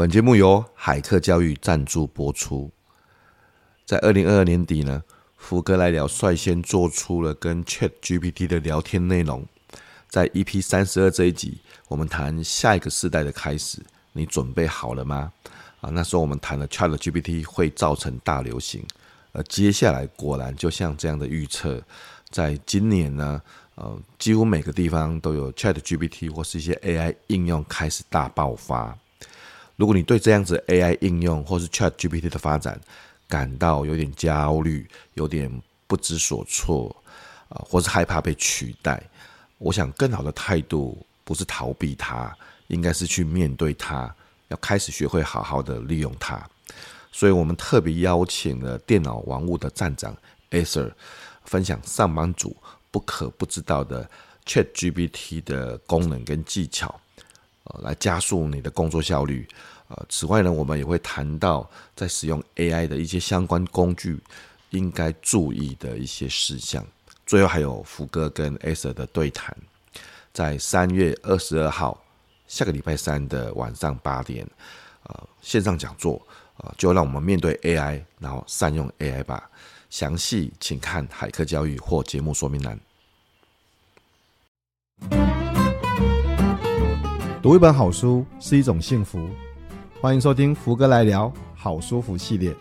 本节目由海客教育赞助播出。在二零二二年底呢，福哥来聊率先做出了跟 Chat GPT 的聊天内容。在 EP 三十二这一集，我们谈下一个世代的开始，你准备好了吗？啊，那时候我们谈了 Chat GPT 会造成大流行，而接下来果然就像这样的预测，在今年呢，呃，几乎每个地方都有 Chat GPT 或是一些 AI 应用开始大爆发。如果你对这样子 AI 应用或是 Chat GPT 的发展，感到有点焦虑，有点不知所措，啊，或是害怕被取代。我想，更好的态度不是逃避它，应该是去面对它，要开始学会好好的利用它。所以我们特别邀请了电脑玩物的站长 Acer 分享上班族不可不知道的 ChatGPT 的功能跟技巧，来加速你的工作效率。呃，此外呢，我们也会谈到在使用 AI 的一些相关工具应该注意的一些事项。最后还有福哥跟 Acer 的对谈，在三月二十二号下个礼拜三的晚上八点，呃，线上讲座，呃，就让我们面对 AI，然后善用 AI 吧。详细请看海客教育或节目说明栏。读一本好书是一种幸福。欢迎收听福哥来聊好书福系列，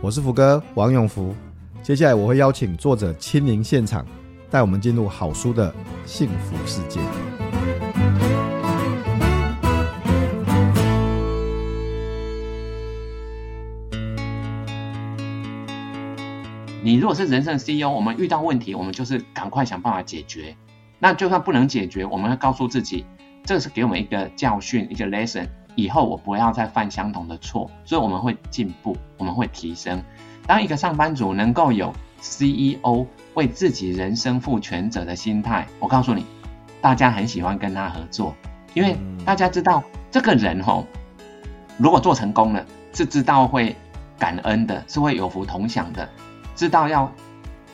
我是福哥王永福。接下来我会邀请作者亲临现场，带我们进入好书的幸福世界。你如果是人生 CEO，我们遇到问题，我们就是赶快想办法解决。那就算不能解决，我们要告诉自己，这是给我们一个教训，一个 lesson。以后我不要再犯相同的错，所以我们会进步，我们会提升。当一个上班族能够有 CEO 为自己人生负全责的心态，我告诉你，大家很喜欢跟他合作，因为大家知道这个人吼，如果做成功了，是知道会感恩的，是会有福同享的，知道要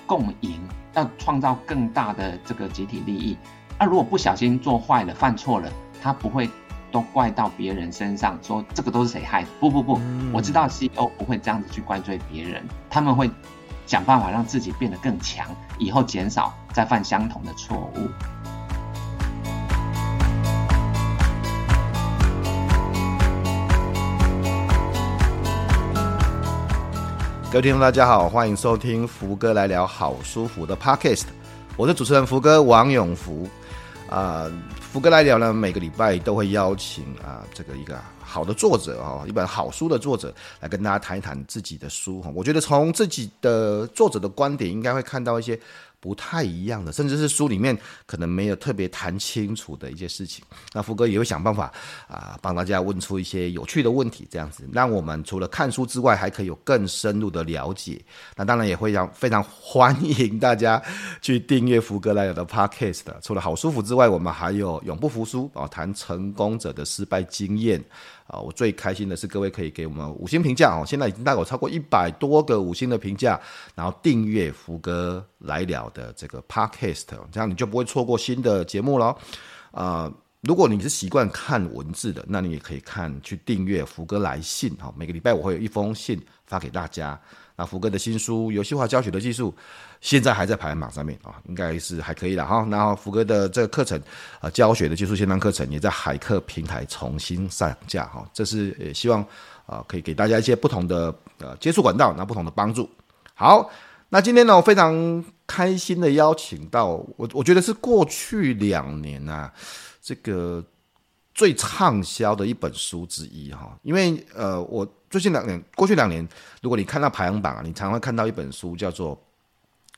共赢，要创造更大的这个集体利益。那如果不小心做坏了，犯错了，他不会。都怪到别人身上，说这个都是谁害的？不不不，我知道 CEO 不会这样子去怪罪别人，他们会想办法让自己变得更强，以后减少再犯相同的错误。各位听众，大家好，欢迎收听福哥来聊好舒服的 Podcast，我是主持人福哥王永福啊。福格来聊呢，每个礼拜都会邀请啊，这个一个好的作者啊，一本好书的作者来跟大家谈一谈自己的书哈。我觉得从自己的作者的观点，应该会看到一些。不太一样的，甚至是书里面可能没有特别谈清楚的一些事情。那福哥也会想办法啊，帮大家问出一些有趣的问题，这样子让我们除了看书之外，还可以有更深入的了解。那当然也会让非常欢迎大家去订阅福哥来的 Podcast。除了好书福之外，我们还有永不服输啊，谈成功者的失败经验。啊，我最开心的是各位可以给我们五星评价哦，现在已经大概有超过一百多个五星的评价，然后订阅福哥来了的这个 podcast，这样你就不会错过新的节目了。啊，如果你是习惯看文字的，那你也可以看去订阅福哥来信哈，每个礼拜我会有一封信发给大家。那福哥的新书《游戏化教学的技术》现在还在排行榜上面啊，应该是还可以的哈。然后福哥的这个课程啊，教学的技术线上课程也在海客平台重新上架哈。这是也希望啊，可以给大家一些不同的呃接触管道，那不同的帮助。好，那今天呢，我非常开心的邀请到我，我觉得是过去两年、啊，这个最畅销的一本书之一哈，因为呃我。最近两年，过去两年，如果你看到排行榜啊，你常会看到一本书叫做《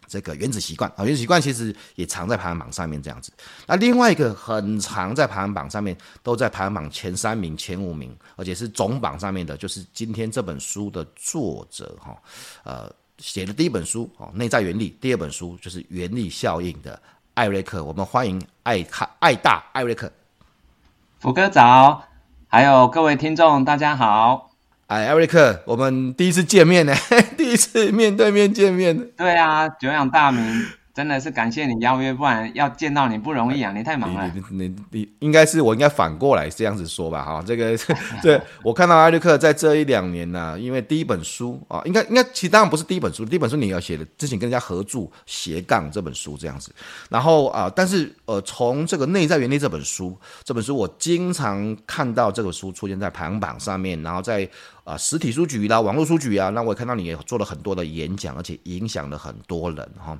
这个原子习惯》啊，《原子习惯》其实也藏在排行榜上面这样子。那另外一个很常在排行榜上面，都在排行榜前三名、前五名，而且是总榜上面的，就是今天这本书的作者哈，呃，写的第一本书哦，《内在原理》，第二本书就是《原理效应》的艾瑞克。我们欢迎艾卡艾大艾瑞克。福哥早，还有各位听众，大家好。哎，艾瑞克，我们第一次见面呢，第一次面对面见面。对啊，久仰大名，真的是感谢你邀约，不然要见到你不容易啊，你太忙了。你你你，应该是我应该反过来这样子说吧，哈，这个 这我看到艾瑞克在这一两年呢、因为第一本书啊，应该应该其实当然不是第一本书，第一本书你要写的之前跟人家合著斜杠这本书这样子，然后啊，但是呃，从这个内在原力这本书，这本书我经常看到这个书出现在排行榜上面，然后在。啊，实体书局啦，网络书局啊，那我也看到你也做了很多的演讲，而且影响了很多人哈。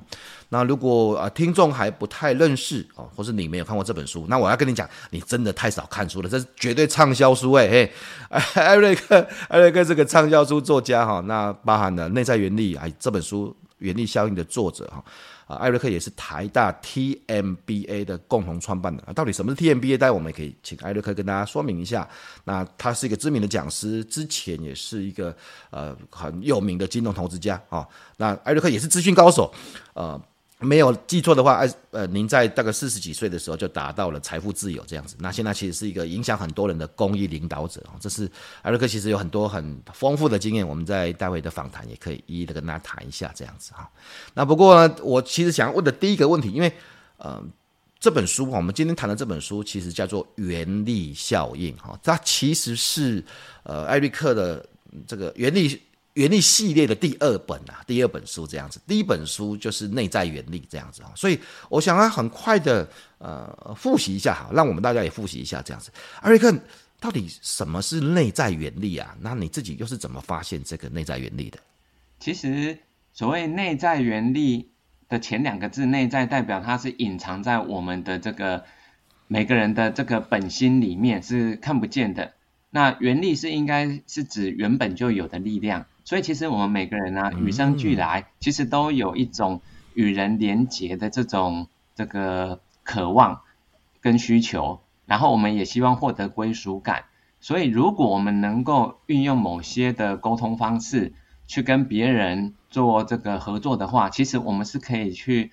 那如果啊听众还不太认识哦，或是你没有看过这本书，那我要跟你讲，你真的太少看书了，这是绝对畅销书哎嘿，艾瑞克，艾瑞克这个畅销书作家哈，那包含了内在原理哎这本书原力效应的作者哈。啊，艾瑞克也是台大 TMBA 的共同创办的。到底什么是 TMBA？待会我们也可以请艾瑞克跟大家说明一下。那他是一个知名的讲师，之前也是一个呃很有名的金融投资家啊。那艾瑞克也是资讯高手，呃。没有记错的话，哎，呃，您在大概四十几岁的时候就达到了财富自由这样子。那现在其实是一个影响很多人的公益领导者啊。这是艾瑞克其实有很多很丰富的经验，我们在待会的访谈也可以一一的跟大家谈一下这样子哈。那不过呢，我其实想问的第一个问题，因为呃，这本书我们今天谈的这本书其实叫做《原力效应》哈，它其实是呃艾瑞克的这个原力。原力系列的第二本啊，第二本书这样子，第一本书就是内在原力这样子啊，所以我想要很快的呃复习一下哈，让我们大家也复习一下这样子。艾瑞克，到底什么是内在原力啊？那你自己又是怎么发现这个内在原力的？其实所谓内在原力的前两个字“内在”，代表它是隐藏在我们的这个每个人的这个本心里面，是看不见的。那原力是应该是指原本就有的力量。所以其实我们每个人呢、啊，与生俱来，其实都有一种与人连结的这种这个渴望跟需求，然后我们也希望获得归属感。所以如果我们能够运用某些的沟通方式去跟别人做这个合作的话，其实我们是可以去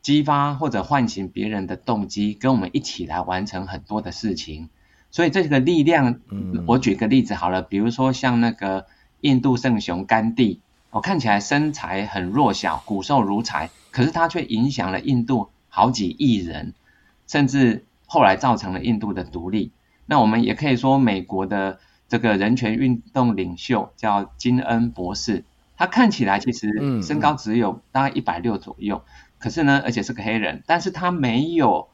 激发或者唤醒别人的动机，跟我们一起来完成很多的事情。所以这个力量，我举个例子好了，比如说像那个。印度圣雄甘地，我看起来身材很弱小，骨瘦如柴，可是他却影响了印度好几亿人，甚至后来造成了印度的独立。那我们也可以说，美国的这个人权运动领袖叫金恩博士，他看起来其实身高只有大概一百六左右，可是呢，而且是个黑人，但是他没有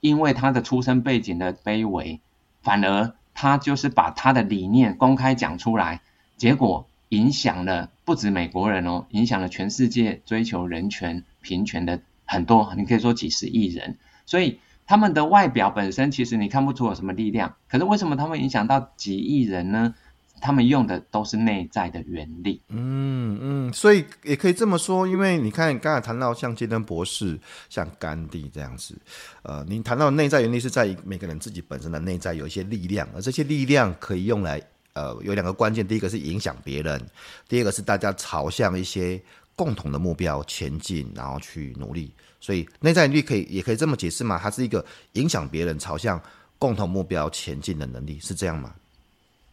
因为他的出身背景的卑微，反而他就是把他的理念公开讲出来。结果影响了不止美国人哦，影响了全世界追求人权平权的很多，你可以说几十亿人。所以他们的外表本身其实你看不出有什么力量，可是为什么他们影响到几亿人呢？他们用的都是内在的原力。嗯嗯，所以也可以这么说，因为你看刚才谈到像金恩博士、像甘地这样子，呃，你谈到内在原力是在每个人自己本身的内在有一些力量，而这些力量可以用来。呃，有两个关键，第一个是影响别人，第二个是大家朝向一些共同的目标前进，然后去努力。所以内在原力可以也可以这么解释嘛？它是一个影响别人朝向共同目标前进的能力，是这样吗？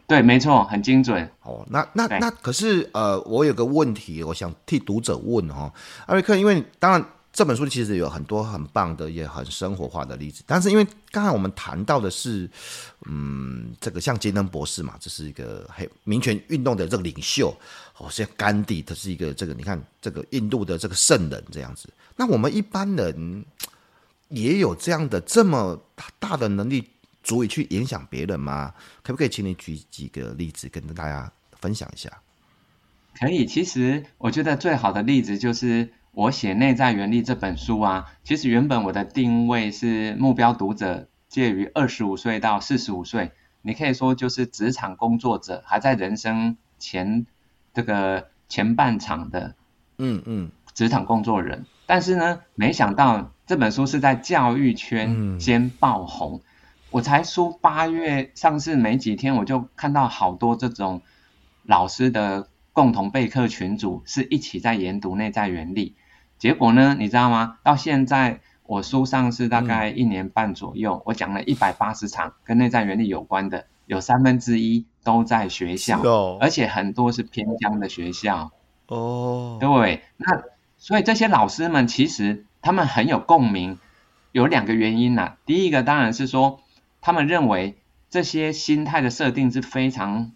对，没错，很精准。哦，那那那可是呃，我有个问题，我想替读者问哈，艾瑞克，因为当然。这本书其实有很多很棒的，也很生活化的例子。但是因为刚才我们谈到的是，嗯，这个像金恩博士嘛，这是一个黑民权运动的这个领袖，哦，像甘地，他是一个这个你看这个印度的这个圣人这样子。那我们一般人也有这样的这么大的能力，足以去影响别人吗？可不可以请你举几个例子跟大家分享一下？可以，其实我觉得最好的例子就是。我写《内在原力》这本书啊，其实原本我的定位是目标读者介于二十五岁到四十五岁，你可以说就是职场工作者，还在人生前这个前半场的，嗯嗯，职场工作人。但是呢，没想到这本书是在教育圈先爆红，我才书八月上市没几天，我就看到好多这种老师的共同备课群组是一起在研读《内在原力》。结果呢，你知道吗？到现在我书上是大概一年半左右，嗯、我讲了一百八十场跟内在原理有关的，有三分之一都在学校，哦、而且很多是偏乡的学校。哦，对，那所以这些老师们其实他们很有共鸣，有两个原因呐、啊。第一个当然是说，他们认为这些心态的设定是非常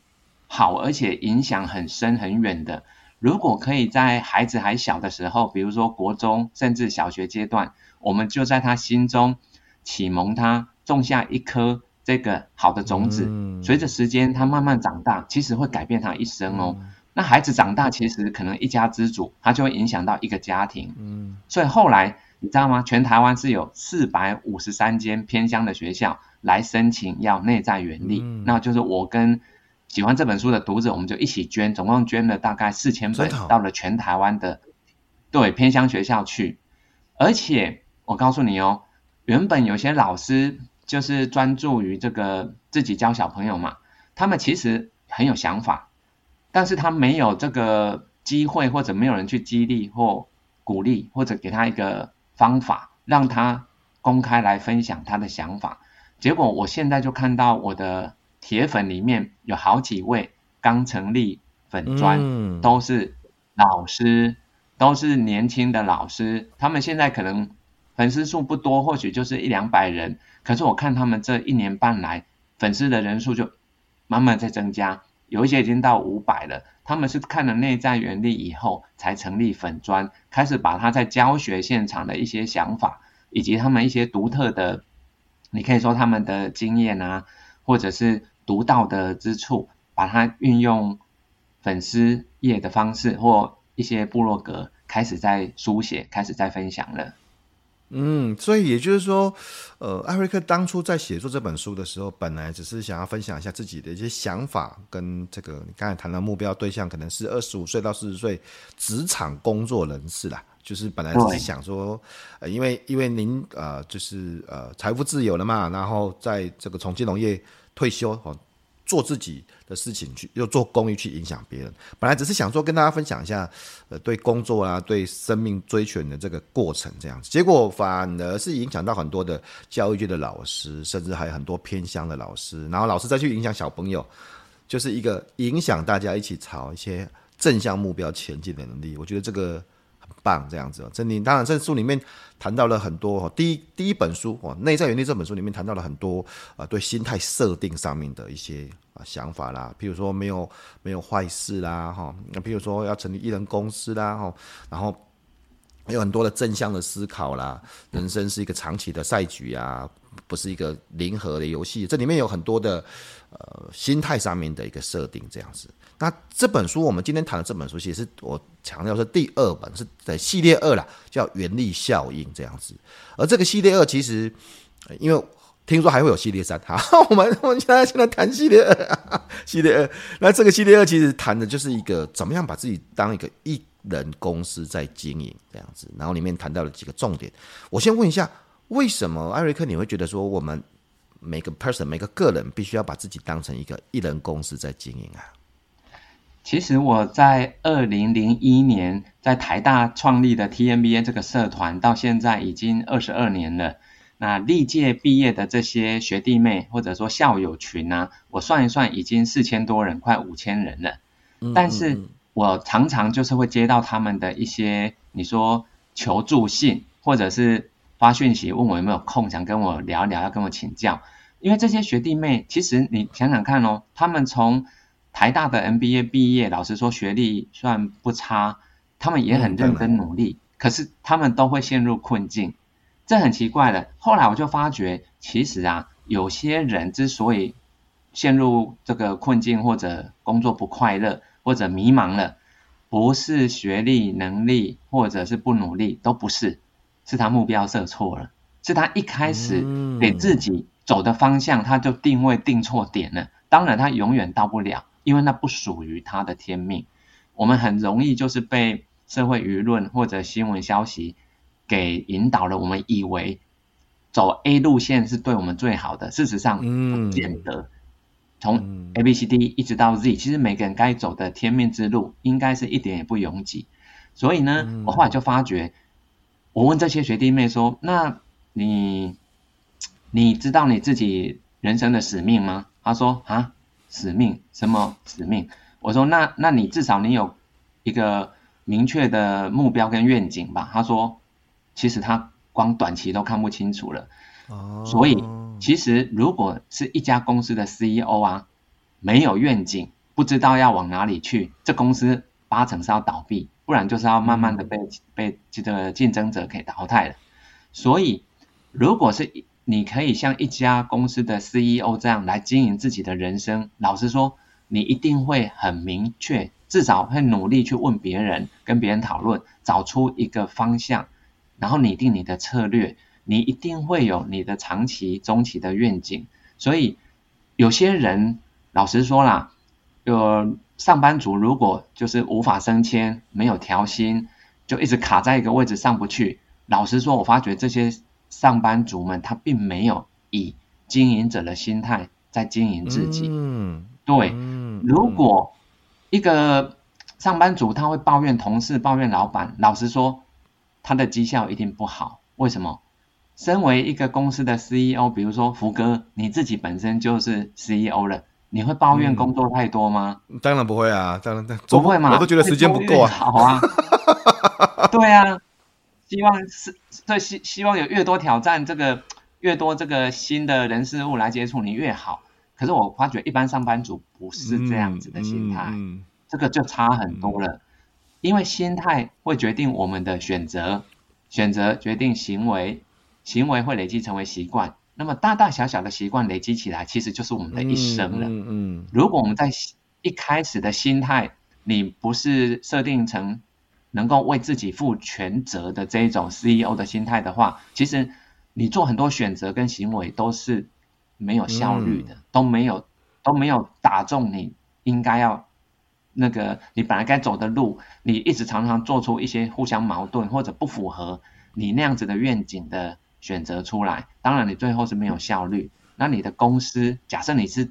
好，而且影响很深很远的。如果可以在孩子还小的时候，比如说国中甚至小学阶段，我们就在他心中启蒙他，种下一颗这个好的种子。随着时间，他慢慢长大，其实会改变他一生哦。那孩子长大，其实可能一家之主，他就会影响到一个家庭。嗯，所以后来你知道吗？全台湾是有四百五十三间偏乡的学校来申请要内在原力。嗯，那就是我跟喜欢这本书的读者，我们就一起捐，总共捐了大概四千本，到了全台湾的对偏乡学校去。而且我告诉你哦，原本有些老师就是专注于这个自己教小朋友嘛，他们其实很有想法。但是他没有这个机会，或者没有人去激励或鼓励，或者给他一个方法，让他公开来分享他的想法。结果我现在就看到我的铁粉里面有好几位刚成立粉专，都是老师，都是年轻的老师。他们现在可能粉丝数不多，或许就是一两百人。可是我看他们这一年半来，粉丝的人数就慢慢在增加。有一些已经到五百了，他们是看了内在原理以后才成立粉专，开始把他在教学现场的一些想法，以及他们一些独特的，你可以说他们的经验啊，或者是独到的之处，把它运用粉丝页的方式或一些部落格，开始在书写，开始在分享了。嗯，所以也就是说，呃，艾瑞克当初在写作这本书的时候，本来只是想要分享一下自己的一些想法，跟这个你刚才谈的目标对象可能是二十五岁到四十岁职场工作人士啦，就是本来只是想说，呃，因为因为您呃就是呃财富自由了嘛，然后在这个从金融业退休哦。做自己的事情去，又做公益去影响别人。本来只是想说跟大家分享一下，呃，对工作啊，对生命追寻的这个过程这样子。结果反而是影响到很多的教育界的老师，甚至还有很多偏乡的老师。然后老师再去影响小朋友，就是一个影响大家一起朝一些正向目标前进的能力。我觉得这个。这样子哦，这里当然这书里面谈到了很多哦。第一第一本书哦，《内在原力》这本书里面谈到了很多啊，对心态设定上面的一些啊想法啦，譬如说没有没有坏事啦哈，那譬如说要成立一人公司啦哈，然后有很多的正向的思考啦，人生是一个长期的赛局啊，不是一个零和的游戏。这里面有很多的呃心态上面的一个设定这样子。那这本书，我们今天谈的这本书，其实我强调是第二本，是在系列二啦，叫原力效应这样子。而这个系列二，其实因为听说还会有系列三，好，我们我们现在现在谈系列二，系列二。那这个系列二其实谈的就是一个怎么样把自己当一个一人公司在经营这样子。然后里面谈到了几个重点。我先问一下，为什么艾瑞克你会觉得说我们每个 person 每个个人必须要把自己当成一个一人公司在经营啊？其实我在二零零一年在台大创立的 TMBA 这个社团，到现在已经二十二年了。那历届毕业的这些学弟妹或者说校友群啊，我算一算，已经四千多人，快五千人了。但是我常常就是会接到他们的一些你说求助信，或者是发讯息问我有没有空，想跟我聊一聊，要跟我请教。因为这些学弟妹，其实你想想看哦，他们从台大的 MBA 毕业，老实说学历算不差，他们也很认真努力，可是他们都会陷入困境，这很奇怪的。后来我就发觉，其实啊，有些人之所以陷入这个困境，或者工作不快乐，或者迷茫了，不是学历、能力，或者是不努力，都不是，是他目标设错了，是他一开始给自己走的方向，他就定位定错点了。当然，他永远到不了。因为那不属于他的天命，我们很容易就是被社会舆论或者新闻消息给引导了。我们以为走 A 路线是对我们最好的，事实上不见得。从 A B C D 一直到 Z，其实每个人该走的天命之路，应该是一点也不拥挤。所以呢，我后来就发觉，我问这些学弟妹说：“那你你知道你自己人生的使命吗？”他说：“啊。”使命？什么使命？我说那那你至少你有一个明确的目标跟愿景吧。他说，其实他光短期都看不清楚了。哦，所以其实如果是一家公司的 CEO 啊，没有愿景，不知道要往哪里去，这公司八成是要倒闭，不然就是要慢慢的被被这个竞争者给淘汰了。所以，如果是你可以像一家公司的 CEO 这样来经营自己的人生，老实说，你一定会很明确，至少会努力去问别人，跟别人讨论，找出一个方向，然后拟定你的策略，你一定会有你的长期、中期的愿景。所以，有些人老实说啦，有上班族如果就是无法升迁，没有调薪，就一直卡在一个位置上不去。老实说，我发觉这些上班族们，他并没有以经营者的心态在经营自己。嗯，对。如果一个上班族他会抱怨同事、抱怨老板，老实说，他的绩效一定不好。为什么？身为一个公司的 CEO，比如说福哥，你自己本身就是 CEO 了，你会抱怨工作太多吗？嗯、当然不会啊，当然不会嘛，我都觉得时间不够啊。好啊，对啊。希望是对希希望有越多挑战，这个越多这个新的人事物来接触你越好。可是我发觉一般上班族不是这样子的心态，嗯嗯、这个就差很多了。嗯、因为心态会决定我们的选择，选择决定行为，行为会累积成为习惯。那么大大小小的习惯累积起来，其实就是我们的一生了。嗯嗯嗯、如果我们在一开始的心态，你不是设定成。能够为自己负全责的这一种 CEO 的心态的话，其实你做很多选择跟行为都是没有效率的，嗯、都没有都没有打中你应该要那个你本来该走的路，你一直常常做出一些互相矛盾或者不符合你那样子的愿景的选择出来，当然你最后是没有效率。那你的公司，假设你是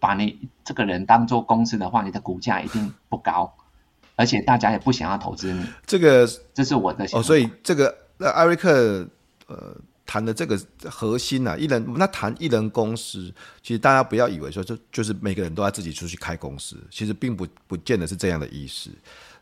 把你这个人当做公司的话，你的股价一定不高。而且大家也不想要投资你，这个这是我的想法。哦，所以这个那艾瑞克呃谈的这个核心啊，一人那谈一人公司，其实大家不要以为说就就是每个人都要自己出去开公司，其实并不不见得是这样的意思。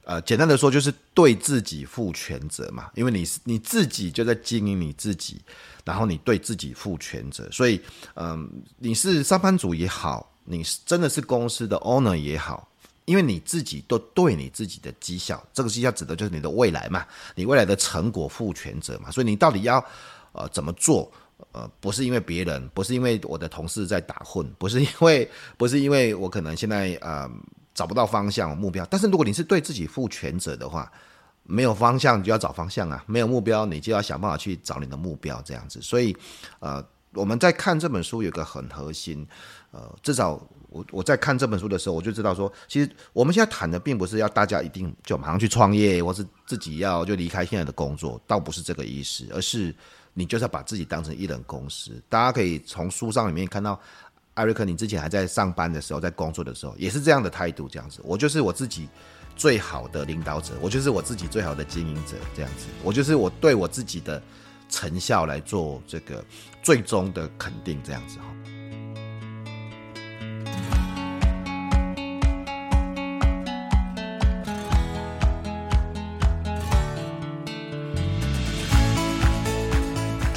呃，简单的说就是对自己负全责嘛，因为你是你自己就在经营你自己，然后你对自己负全责，所以嗯、呃，你是上班族也好，你是真的是公司的 owner 也好。因为你自己都对你自己的绩效，这个绩效指的就是你的未来嘛，你未来的成果负全责嘛，所以你到底要呃怎么做？呃，不是因为别人，不是因为我的同事在打混，不是因为 不是因为我可能现在呃找不到方向目标，但是如果你是对自己负全责的话，没有方向你就要找方向啊，没有目标你就要想办法去找你的目标这样子。所以呃我们在看这本书有个很核心，呃至少。我我在看这本书的时候，我就知道说，其实我们现在谈的并不是要大家一定就马上去创业，或是自己要就离开现在的工作，倒不是这个意思，而是你就是要把自己当成一人公司。大家可以从书上里面看到，艾瑞克，你之前还在上班的时候，在工作的时候，也是这样的态度，这样子。我就是我自己最好的领导者，我就是我自己最好的经营者，这样子。我就是我对我自己的成效来做这个最终的肯定，这样子哈。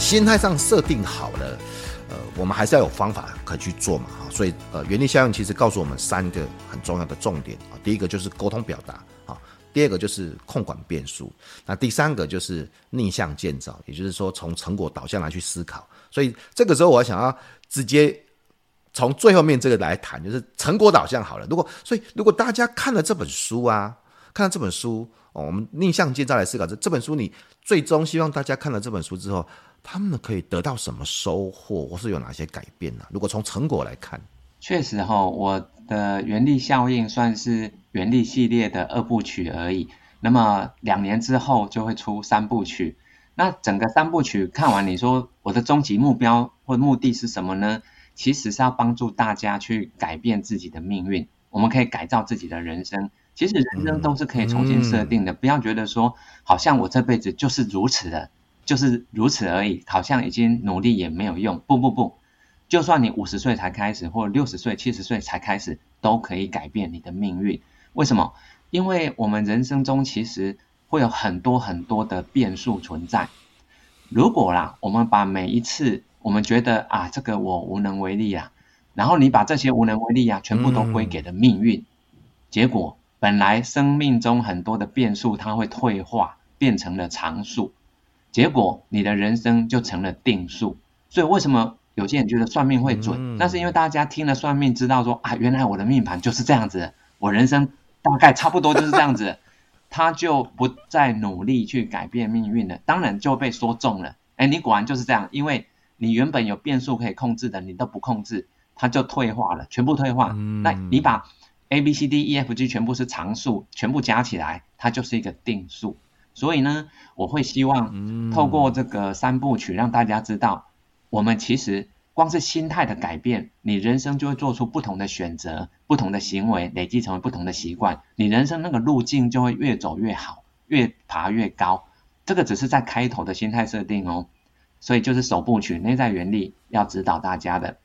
心态上设定好了，呃，我们还是要有方法可以去做嘛，哈，所以呃，原力效应其实告诉我们三个很重要的重点啊，第一个就是沟通表达啊，第二个就是控管变数，那第三个就是逆向建造，也就是说从成果导向来去思考，所以这个时候我想要直接从最后面这个来谈，就是成果导向好了。如果所以如果大家看了这本书啊，看了这本书哦，我们逆向建造来思考这这本书，你最终希望大家看了这本书之后。他们可以得到什么收获，或是有哪些改变呢？如果从成果来看，确实哈，我的原力效应算是原力系列的二部曲而已。那么两年之后就会出三部曲。那整个三部曲看完，你说我的终极目标或目的是什么呢？其实是要帮助大家去改变自己的命运。我们可以改造自己的人生。其实人生都是可以重新设定的，嗯嗯、不要觉得说好像我这辈子就是如此的。就是如此而已，好像已经努力也没有用。不不不，就算你五十岁才开始，或六十岁、七十岁才开始，都可以改变你的命运。为什么？因为我们人生中其实会有很多很多的变数存在。如果啦，我们把每一次我们觉得啊，这个我无能为力啊，然后你把这些无能为力啊，全部都归给了命运，结果本来生命中很多的变数，它会退化变成了常数，结果你的人生就成了定数。所以为什么有些人觉得算命会准？那是因为大家听了算命，知道说啊，原来我的命盘就是这样子，我人生大概差不多就是这样子。他就不再努力去改变命运了，当然就被说中了。哎，你果然就是这样，因为你原本有变数可以控制的，你都不控制，它就退化了，全部退化。嗯、那你把 A B C D E F G 全部是常数，全部加起来，它就是一个定数。所以呢，我会希望透过这个三部曲让大家知道，我们其实。光是心态的改变，你人生就会做出不同的选择，不同的行为累积成为不同的习惯，你人生那个路径就会越走越好，越爬越高。这个只是在开头的心态设定哦，所以就是首部曲内在原理要指导大家的。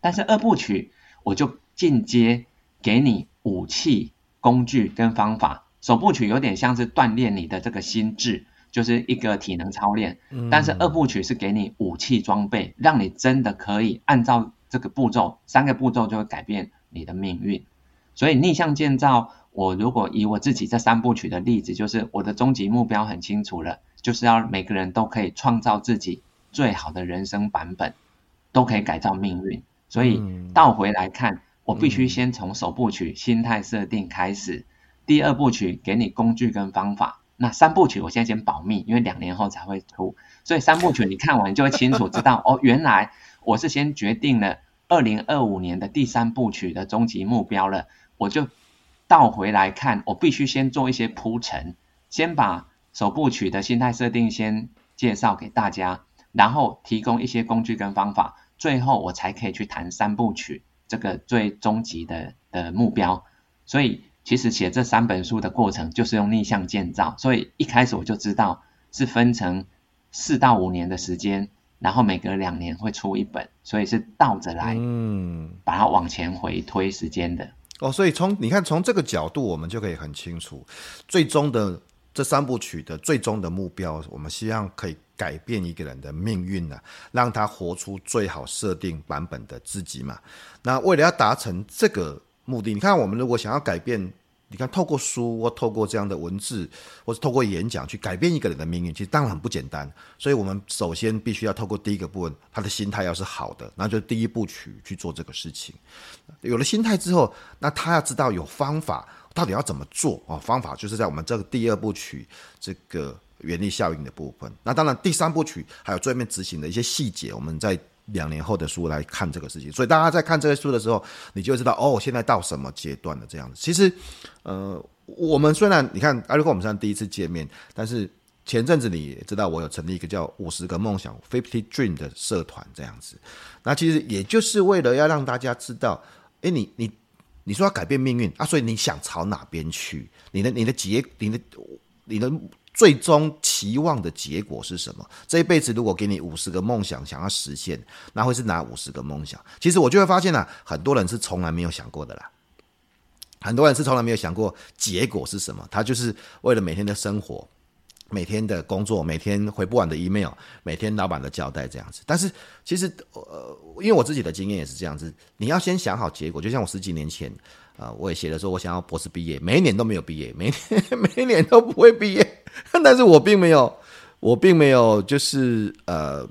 但是二部曲我就进阶给你武器、工具跟方法。首部曲有点像是锻炼你的这个心智。就是一个体能操练，但是二部曲是给你武器装备，让你真的可以按照这个步骤，三个步骤就会改变你的命运。所以逆向建造，我如果以我自己这三部曲的例子，就是我的终极目标很清楚了，就是要每个人都可以创造自己最好的人生版本，都可以改造命运。所以倒回来看，我必须先从首部曲心态设定开始，第二部曲给你工具跟方法。那三部曲我现在先保密，因为两年后才会出，所以三部曲你看完就会清楚知道 哦，原来我是先决定了二零二五年的第三部曲的终极目标了，我就倒回来看，我必须先做一些铺陈，先把首部曲的心态设定先介绍给大家，然后提供一些工具跟方法，最后我才可以去谈三部曲这个最终极的的目标，所以。其实写这三本书的过程就是用逆向建造，所以一开始我就知道是分成四到五年的时间，然后每隔两年会出一本，所以是倒着来，嗯，把它往前回推时间的。哦，所以从你看从这个角度，我们就可以很清楚，最终的这三部曲的最终的目标，我们希望可以改变一个人的命运呢，让他活出最好设定版本的自己嘛。那为了要达成这个。目的，你看，我们如果想要改变，你看，透过书或透过这样的文字，或是透过演讲去改变一个人的命运，其实当然很不简单。所以，我们首先必须要透过第一个部分，他的心态要是好的，那就第一部曲去做这个事情。有了心态之后，那他要知道有方法，到底要怎么做啊？方法就是在我们这个第二部曲这个原力效应的部分。那当然，第三部曲还有最面执行的一些细节，我们在。两年后的书来看这个事情，所以大家在看这些书的时候，你就会知道哦，现在到什么阶段了这样子。其实，呃，我们虽然你看，艾瑞克，我们虽然第一次见面，但是前阵子你也知道，我有成立一个叫五十个梦想 （Fifty Dream） 的社团这样子。那其实也就是为了要让大家知道，诶，你你你说要改变命运啊，所以你想朝哪边去？你的你的结，你的你的。最终期望的结果是什么？这一辈子如果给你五十个梦想，想要实现，那会是哪五十个梦想？其实我就会发现啊，很多人是从来没有想过的啦。很多人是从来没有想过结果是什么，他就是为了每天的生活、每天的工作、每天回不完的 email、每天老板的交代这样子。但是其实呃，因为我自己的经验也是这样子，你要先想好结果。就像我十几年前啊、我也写了说，我想要博士毕业，每一年都没有毕业，每年 每一年都不会毕业。但是我并没有，我并没有就是呃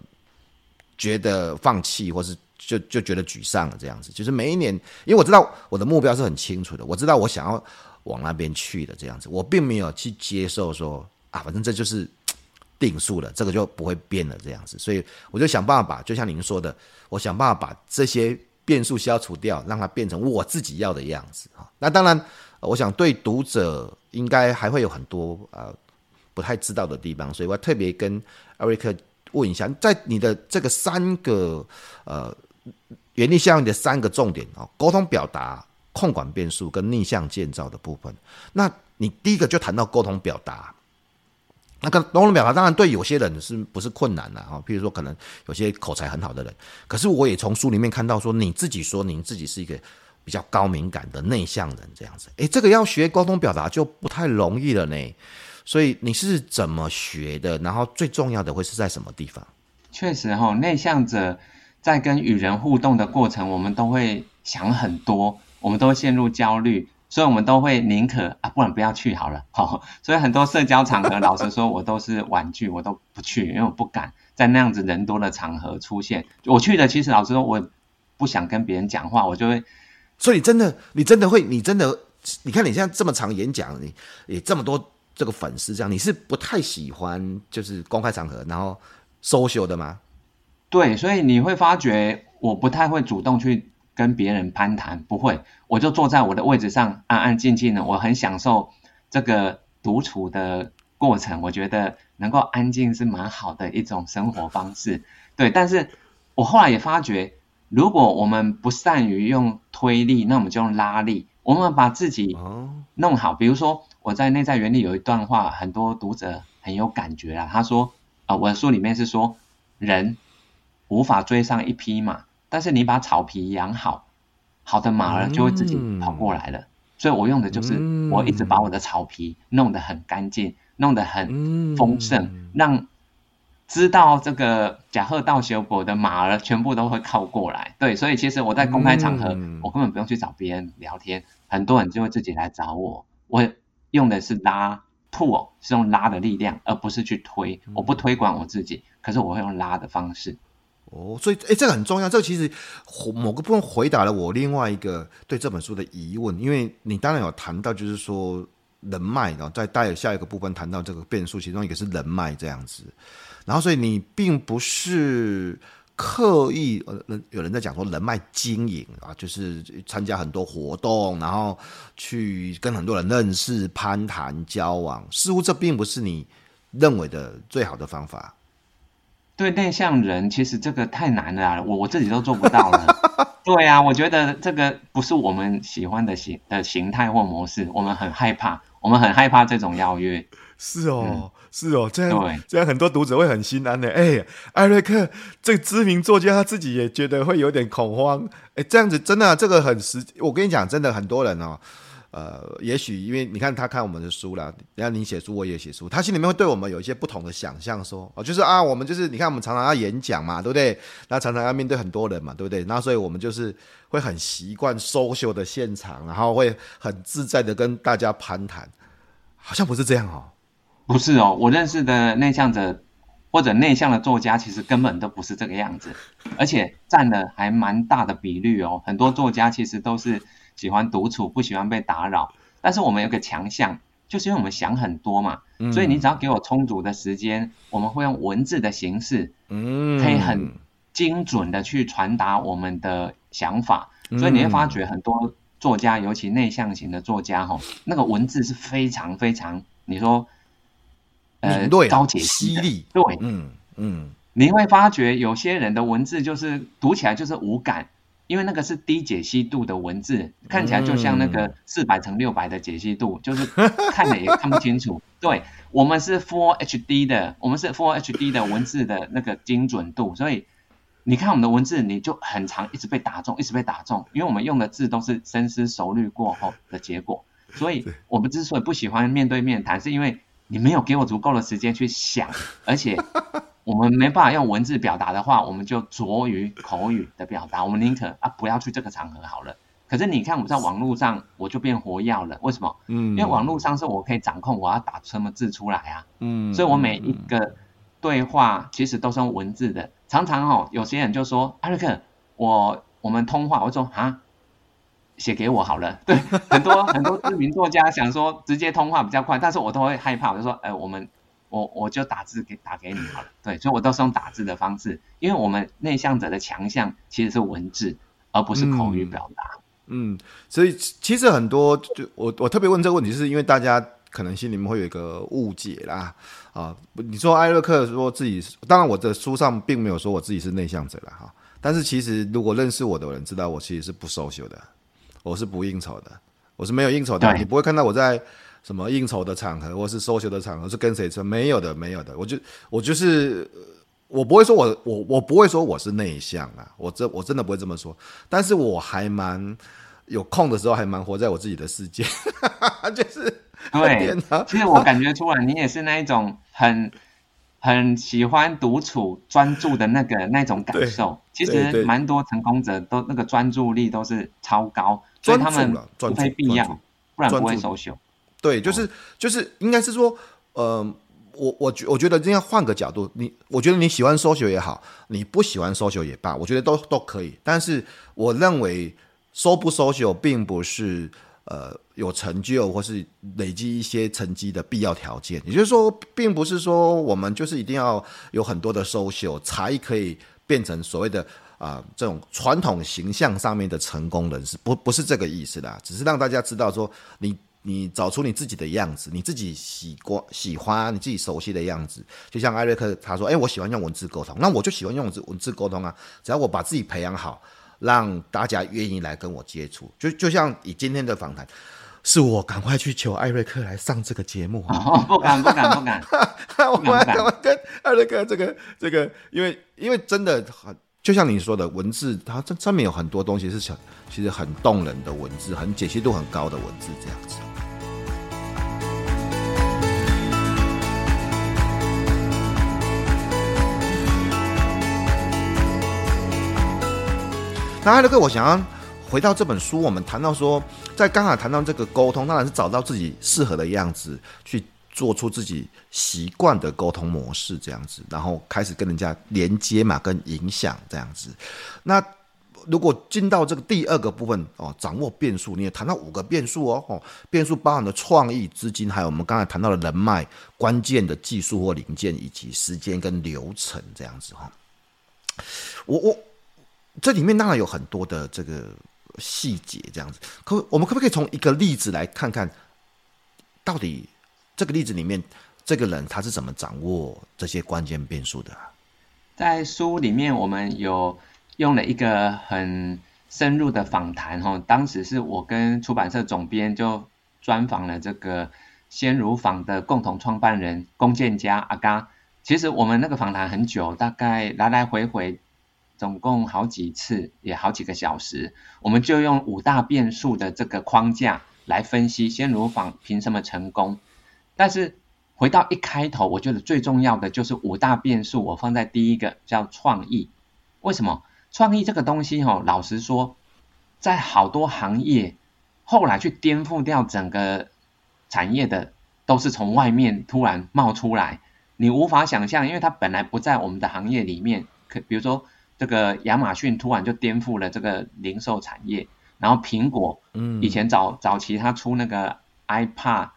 觉得放弃，或是就就觉得沮丧了这样子。就是每一年，因为我知道我的目标是很清楚的，我知道我想要往那边去的这样子。我并没有去接受说啊，反正这就是 定数了，这个就不会变了这样子。所以我就想办法把，就像您说的，我想办法把这些变数消除掉，让它变成我自己要的样子啊。那当然，我想对读者应该还会有很多呃。不太知道的地方，所以我特别跟艾瑞克问一下，在你的这个三个呃原力效应的三个重点啊，沟通表达、控管变数跟逆向建造的部分。那你第一个就谈到沟通表达，那个沟通表达当然对有些人是不是困难的啊？譬如说，可能有些口才很好的人，可是我也从书里面看到说，你自己说你自己是一个比较高敏感的内向人这样子，诶，这个要学沟通表达就不太容易了呢。所以你是怎么学的？然后最重要的会是在什么地方？确实哈、哦，内向者在跟与人互动的过程，我们都会想很多，我们都会陷入焦虑，所以我们都会宁可啊，不然不要去好了。好，所以很多社交场合，老实说，我都是婉拒，我都不去，因为我不敢在那样子人多的场合出现。我去的，其实老实说，我不想跟别人讲话，我就会。所以你真的，你真的会，你真的，你看你现在这么长演讲，你也这么多这个粉丝，这样你是不太喜欢就是公开场合，然后 social 的吗？对，所以你会发觉我不太会主动去跟别人攀谈，不会，我就坐在我的位置上，安安静静的，我很享受这个独处的过程，我觉得能够安静是蛮好的一种生活方式。对，但是我后来也发觉。如果我们不善于用推力，那我们就用拉力。我们把自己弄好。比如说，我在内在原理有一段话，很多读者很有感觉啊。他说：“啊，我的书里面是说，人无法追上一匹马，但是你把草皮养好，好的马儿就会自己跑过来了。”所以，我用的就是我一直把我的草皮弄得很干净，弄得很丰盛，让。知道这个甲贺道修国的马儿全部都会靠过来，对，所以其实我在公开场合，嗯、我根本不用去找别人聊天，很多人就会自己来找我。我用的是拉 pull，是用拉的力量，而不是去推。我不推广我自己，可是我会用拉的方式。哦，所以哎，这个很重要。这个其实某个部分回答了我另外一个对这本书的疑问，因为你当然有谈到，就是说人脉，然后再带下一个部分谈到这个变数，其中一个是人脉这样子。然后，所以你并不是刻意呃，有人在讲说人脉经营啊，就是参加很多活动，然后去跟很多人认识、攀谈、交往，似乎这并不是你认为的最好的方法。对内向人，其实这个太难了啊，我我自己都做不到了。对啊，我觉得这个不是我们喜欢的形的形态或模式，我们很害怕，我们很害怕这种邀约。是哦。嗯是哦，这样这样很多读者会很心安的。哎，艾瑞克这个知名作家他自己也觉得会有点恐慌。哎，这样子真的、啊、这个很实。我跟你讲，真的很多人哦，呃，也许因为你看他看我们的书啦，然后你写书我也写书，他心里面会对我们有一些不同的想象，说哦，就是啊，我们就是你看我们常常要演讲嘛，对不对？那常常要面对很多人嘛，对不对？那所以我们就是会很习惯 social 的现场，然后会很自在的跟大家攀谈，好像不是这样哦。不是哦，我认识的内向者或者内向的作家，其实根本都不是这个样子，而且占了还蛮大的比率哦。很多作家其实都是喜欢独处，不喜欢被打扰。但是我们有个强项，就是因为我们想很多嘛，嗯、所以你只要给我充足的时间，我们会用文字的形式，嗯，可以很精准的去传达我们的想法。嗯、所以你会发觉很多作家，尤其内向型的作家，哈，那个文字是非常非常，你说。呃，高解析力，对，嗯嗯，你会发觉有些人的文字就是读起来就是无感，因为那个是低解析度的文字，看起来就像那个四百乘六百的解析度，就是看了也看不清楚。对，我们是 Full HD 的，我们是 Full HD 的文字的那个精准度，所以你看我们的文字，你就很长一直被打中，一直被打中，因为我们用的字都是深思熟虑过后的结果。所以我们之所以不喜欢面对面谈，是因为。你没有给我足够的时间去想，而且我们没办法用文字表达的话，我们就着于口语的表达。我们宁可啊不要去这个场合好了。可是你看我在网络上，我就变活药了。为什么？嗯，因为网络上是我可以掌控我要打什么字出来啊。嗯，所以我每一个对话其实都是用文字的。常常哦，有些人就说：“艾瑞克，我我们通话。”我说：“啊。”写给我好了，对，很多很多知名作家想说直接通话比较快，但是我都会害怕，我就说，哎、呃，我们我我就打字给打给你好了，对，所以我都是用打字的方式，因为我们内向者的强项其实是文字，而不是口语表达。嗯，嗯，所以其实很多就我我特别问这个问题，是因为大家可能心里面会有一个误解啦，啊，你说艾瑞克说自己，当然我的书上并没有说我自己是内向者了哈，但是其实如果认识我的人知道我其实是不 social 的。我是不应酬的，我是没有应酬的，你不会看到我在什么应酬的场合或是 social 的场合是跟谁吃，没有的，没有的。我就我就是我不会说我我我不会说我是内向啊，我真我真的不会这么说。但是我还蛮有空的时候还蛮活在我自己的世界，就是对。其实我感觉出来，你也是那一种很很喜欢独处、专注的那个 那种感受。其实蛮多成功者都那个专注力都是超高，所以他们不非必要，不然不会 social。对，就是、哦、就是应该是说，呃。我我觉我觉得这样换个角度，你我觉得你喜欢 social 也好，你不喜欢 social 也罢，我觉得都都可以。但是我认为 social 不 social 并不是呃有成就或是累积一些成绩的必要条件。也就是说，并不是说我们就是一定要有很多的 social 才可以变成所谓的啊、呃、这种传统形象上面的成功人士，不不是这个意思啦，只是让大家知道说你。你找出你自己的样子，你自己喜欢喜欢你自己熟悉的样子，就像艾瑞克他说：“哎、欸，我喜欢用文字沟通，那我就喜欢用文字文字沟通啊。只要我把自己培养好，让大家愿意来跟我接触，就就像以今天的访谈，是我赶快去求艾瑞克来上这个节目。哦，不敢不敢不敢，我们赶快跟艾瑞克这个这个，因为因为真的很。”就像你说的，文字它这上面有很多东西是想，其实很动人的文字，很解析度很高的文字，这样子。那艾瑞克，我想要回到这本书，我们谈到说，在刚才谈到这个沟通，当然是找到自己适合的样子去。做出自己习惯的沟通模式，这样子，然后开始跟人家连接嘛，跟影响这样子。那如果进到这个第二个部分哦，掌握变数，你也谈到五个变数哦，变数包含的创意、资金，还有我们刚才谈到的人脉、关键的技术或零件，以及时间跟流程这样子哈。我我这里面当然有很多的这个细节这样子，可我们可不可以从一个例子来看看到底？这个例子里面，这个人他是怎么掌握这些关键变数的？在书里面，我们有用了一个很深入的访谈，哈，当时是我跟出版社总编就专访了这个鲜乳坊的共同创办人龚建家阿嘎。其实我们那个访谈很久，大概来来回回，总共好几次，也好几个小时。我们就用五大变数的这个框架来分析先乳坊凭什么成功。但是回到一开头，我觉得最重要的就是五大变数，我放在第一个叫创意。为什么？创意这个东西，哈，老实说，在好多行业后来去颠覆掉整个产业的，都是从外面突然冒出来，你无法想象，因为它本来不在我们的行业里面。可比如说，这个亚马逊突然就颠覆了这个零售产业，然后苹果，嗯，以前早早期他出那个 iPad。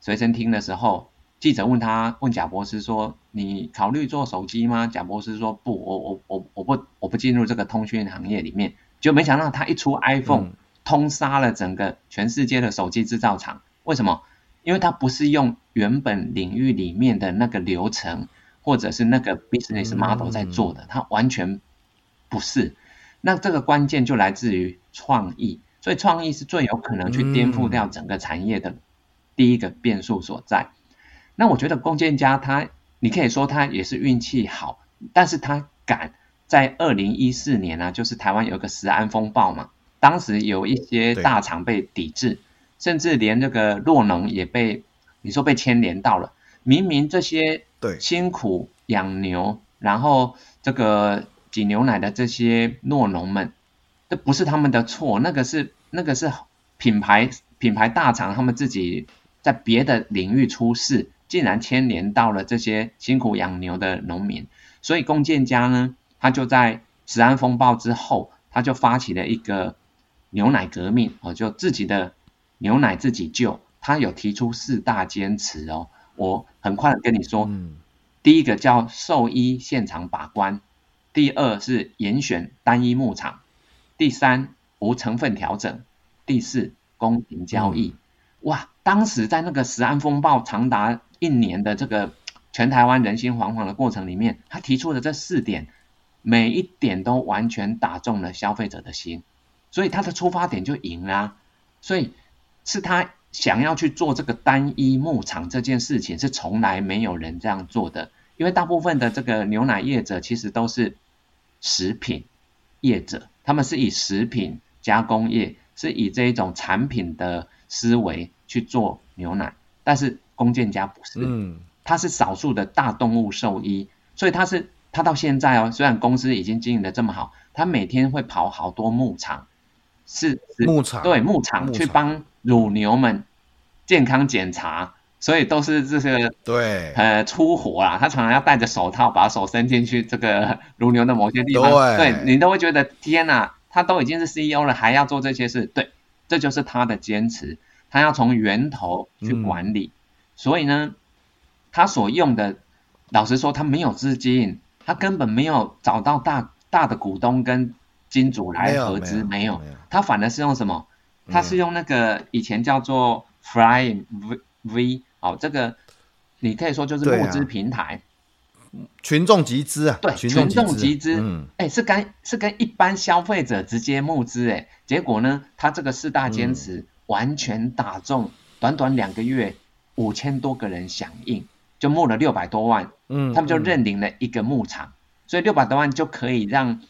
随身听的时候，记者问他，问贾博士说：“你考虑做手机吗？”贾博士说：“不，我我我我不我不进入这个通讯行业里面。”就没想到他一出 iPhone，通杀了整个全世界的手机制造厂。为什么？因为他不是用原本领域里面的那个流程，或者是那个 business model 在做的，他完全不是。那这个关键就来自于创意，所以创意是最有可能去颠覆掉整个产业的。第一个变数所在，那我觉得龚建家他，你可以说他也是运气好，但是他敢在二零一四年呢、啊，就是台湾有个食安风暴嘛，当时有一些大厂被抵制，甚至连这个洛农也被你说被牵连到了。明明这些辛苦养牛，然后这个挤牛奶的这些诺农们，这不是他们的错，那个是那个是品牌品牌大厂他们自己。在别的领域出事，竟然牵连到了这些辛苦养牛的农民，所以龚建家呢，他就在食安风暴之后，他就发起了一个牛奶革命，哦，就自己的牛奶自己救。他有提出四大坚持哦，我很快的跟你说，嗯，第一个叫兽医现场把关，第二是严选单一牧场，第三无成分调整，第四公平交易。嗯哇！当时在那个食安风暴长达一年的这个全台湾人心惶惶的过程里面，他提出的这四点，每一点都完全打中了消费者的心，所以他的出发点就赢啦啊。所以是他想要去做这个单一牧场这件事情，是从来没有人这样做的，因为大部分的这个牛奶业者其实都是食品业者，他们是以食品加工业是以这一种产品的思维去做牛奶，但是弓箭家不是，嗯，他是少数的大动物兽医，所以他是他到现在哦，虽然公司已经经营的这么好，他每天会跑好多牧场，是，是牧场对牧场去帮乳牛们健康检查。所以都是这些对，呃，粗活啦。他常常要戴着手套，把手伸进去这个乳牛的某些地方。对，对你都会觉得天哪，他都已经是 CEO 了，还要做这些事。对，这就是他的坚持。他要从源头去管理。嗯、所以呢，他所用的，老实说，他没有资金，他根本没有找到大大的股东跟金主来合资，没有。他反而是用什么？他是用那个以前叫做 Flying V V。好，这个你可以说就是募资平台，啊、群众集资啊，对，群众集资，嗯，哎，是跟是跟一般消费者直接募资，哎，结果呢，他这个四大坚持完全打中，短短两个月五千多个人响应，就募了六百多万，嗯，他们就认领了一个牧场，嗯、所以六百多万就可以让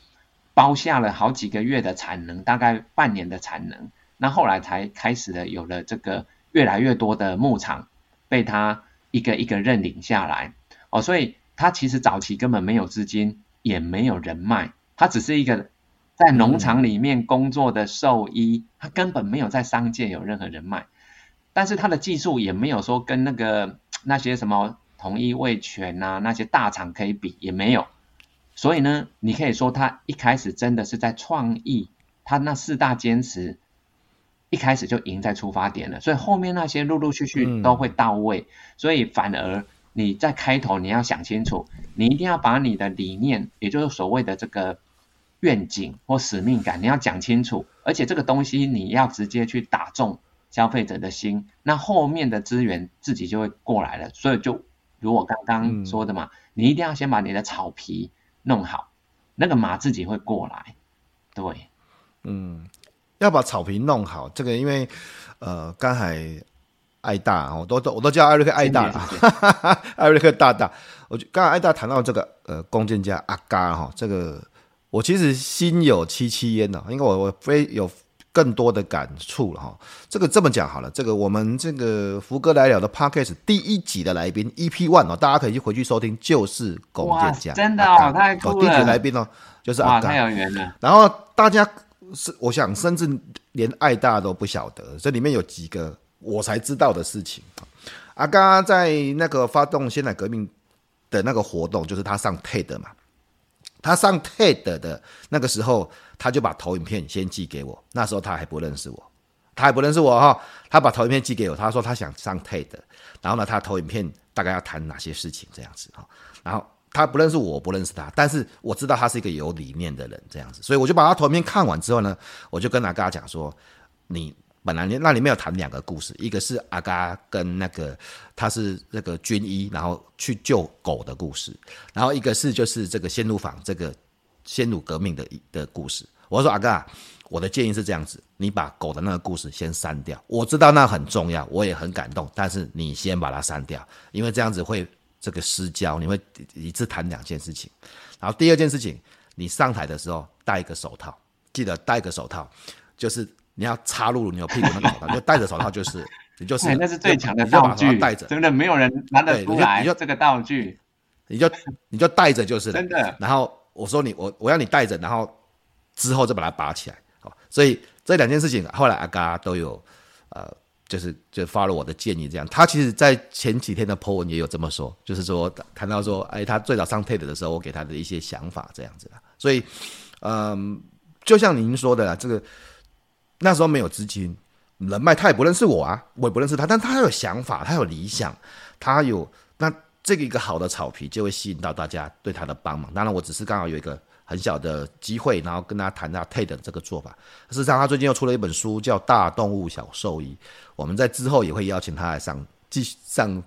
包下了好几个月的产能，大概半年的产能，那后来才开始了有了这个越来越多的牧场。被他一个一个认领下来。哦，所以他其实早期根本没有资金，也没有人脉，他只是一个在农场里面工作的兽医，他根本没有在商界有任何人脉，但是他的技术也没有说跟那个那些什么统一味全啊那些大厂可以比，也没有，所以呢，你可以说他一开始真的是在创意，他那四大坚持。一开始就赢在出发点了，所以后面那些陆陆续续都会到位。嗯、所以反而你在开头你要想清楚，你一定要把你的理念，也就是所谓的这个愿景或使命感，你要讲清楚。而且这个东西你要直接去打中消费者的心，那后面的资源自己就会过来了。所以就如我刚刚说的嘛，嗯、你一定要先把你的草皮弄好，那个马自己会过来。对，嗯。要把草坪弄好，这个因为，呃，刚才艾大，我都都我都叫艾瑞克艾大了，艾瑞克大大。我刚才艾大谈到这个，呃，弓箭家阿嘎哈，这个我其实心有戚戚焉的，因为我我非有更多的感触了哈。这个这么讲好了，这个我们这个福哥来了的 Podcast 第一集的来宾 EP One 哦，大家可以去回去收听，就是弓箭家，真的哦，太酷了。第一集来宾哦，就是阿嘎，太有缘了。然后大家。是，我想甚至连爱大都不晓得，这里面有几个我才知道的事情。阿嘎在那个发动现代革命的那个活动，就是他上 TED 嘛，他上 TED 的那个时候，他就把投影片先寄给我，那时候他还不认识我，他还不认识我哈，他把投影片寄给我，他说他想上 TED，然后呢，他投影片大概要谈哪些事情这样子哈，然后。他不认识我，我不认识他，但是我知道他是一个有理念的人，这样子，所以我就把他图片看完之后呢，我就跟阿嘎讲说，你本来那里面有谈两个故事，一个是阿嘎跟那个他是那个军医，然后去救狗的故事，然后一个是就是这个鲜乳坊这个鲜乳革命的的故事。我说阿嘎，我的建议是这样子，你把狗的那个故事先删掉，我知道那很重要，我也很感动，但是你先把它删掉，因为这样子会。这个私交，你会一次谈两件事情。然后第二件事情，你上台的时候戴一个手套，记得戴个手套，就是你要插入你有屁股那个手套，就戴着手套就是，你就 是、哎、那是最强的道具，戴着真的没有人拿得出来。你就这个道具，你就你就戴着就是 真的。然后我说你我我要你戴着，然后之后再把它拔起来。好，所以这两件事情后来阿嘎都有呃。就是就发了我的建议，这样。他其实，在前几天的 po 文也有这么说，就是说谈到说，哎，他最早上 TED 的时候，我给他的一些想法这样子。所以，嗯，就像您说的啦，这个那时候没有资金、人脉，他也不认识我啊，我也不认识他，但他有想法，他有理想，他有那这个一个好的草皮就会吸引到大家对他的帮忙。当然，我只是刚好有一个。很小的机会，然后跟他谈他 TED 这个做法。事实上，他最近又出了一本书，叫《大动物小兽医》。我们在之后也会邀请他来上，继续上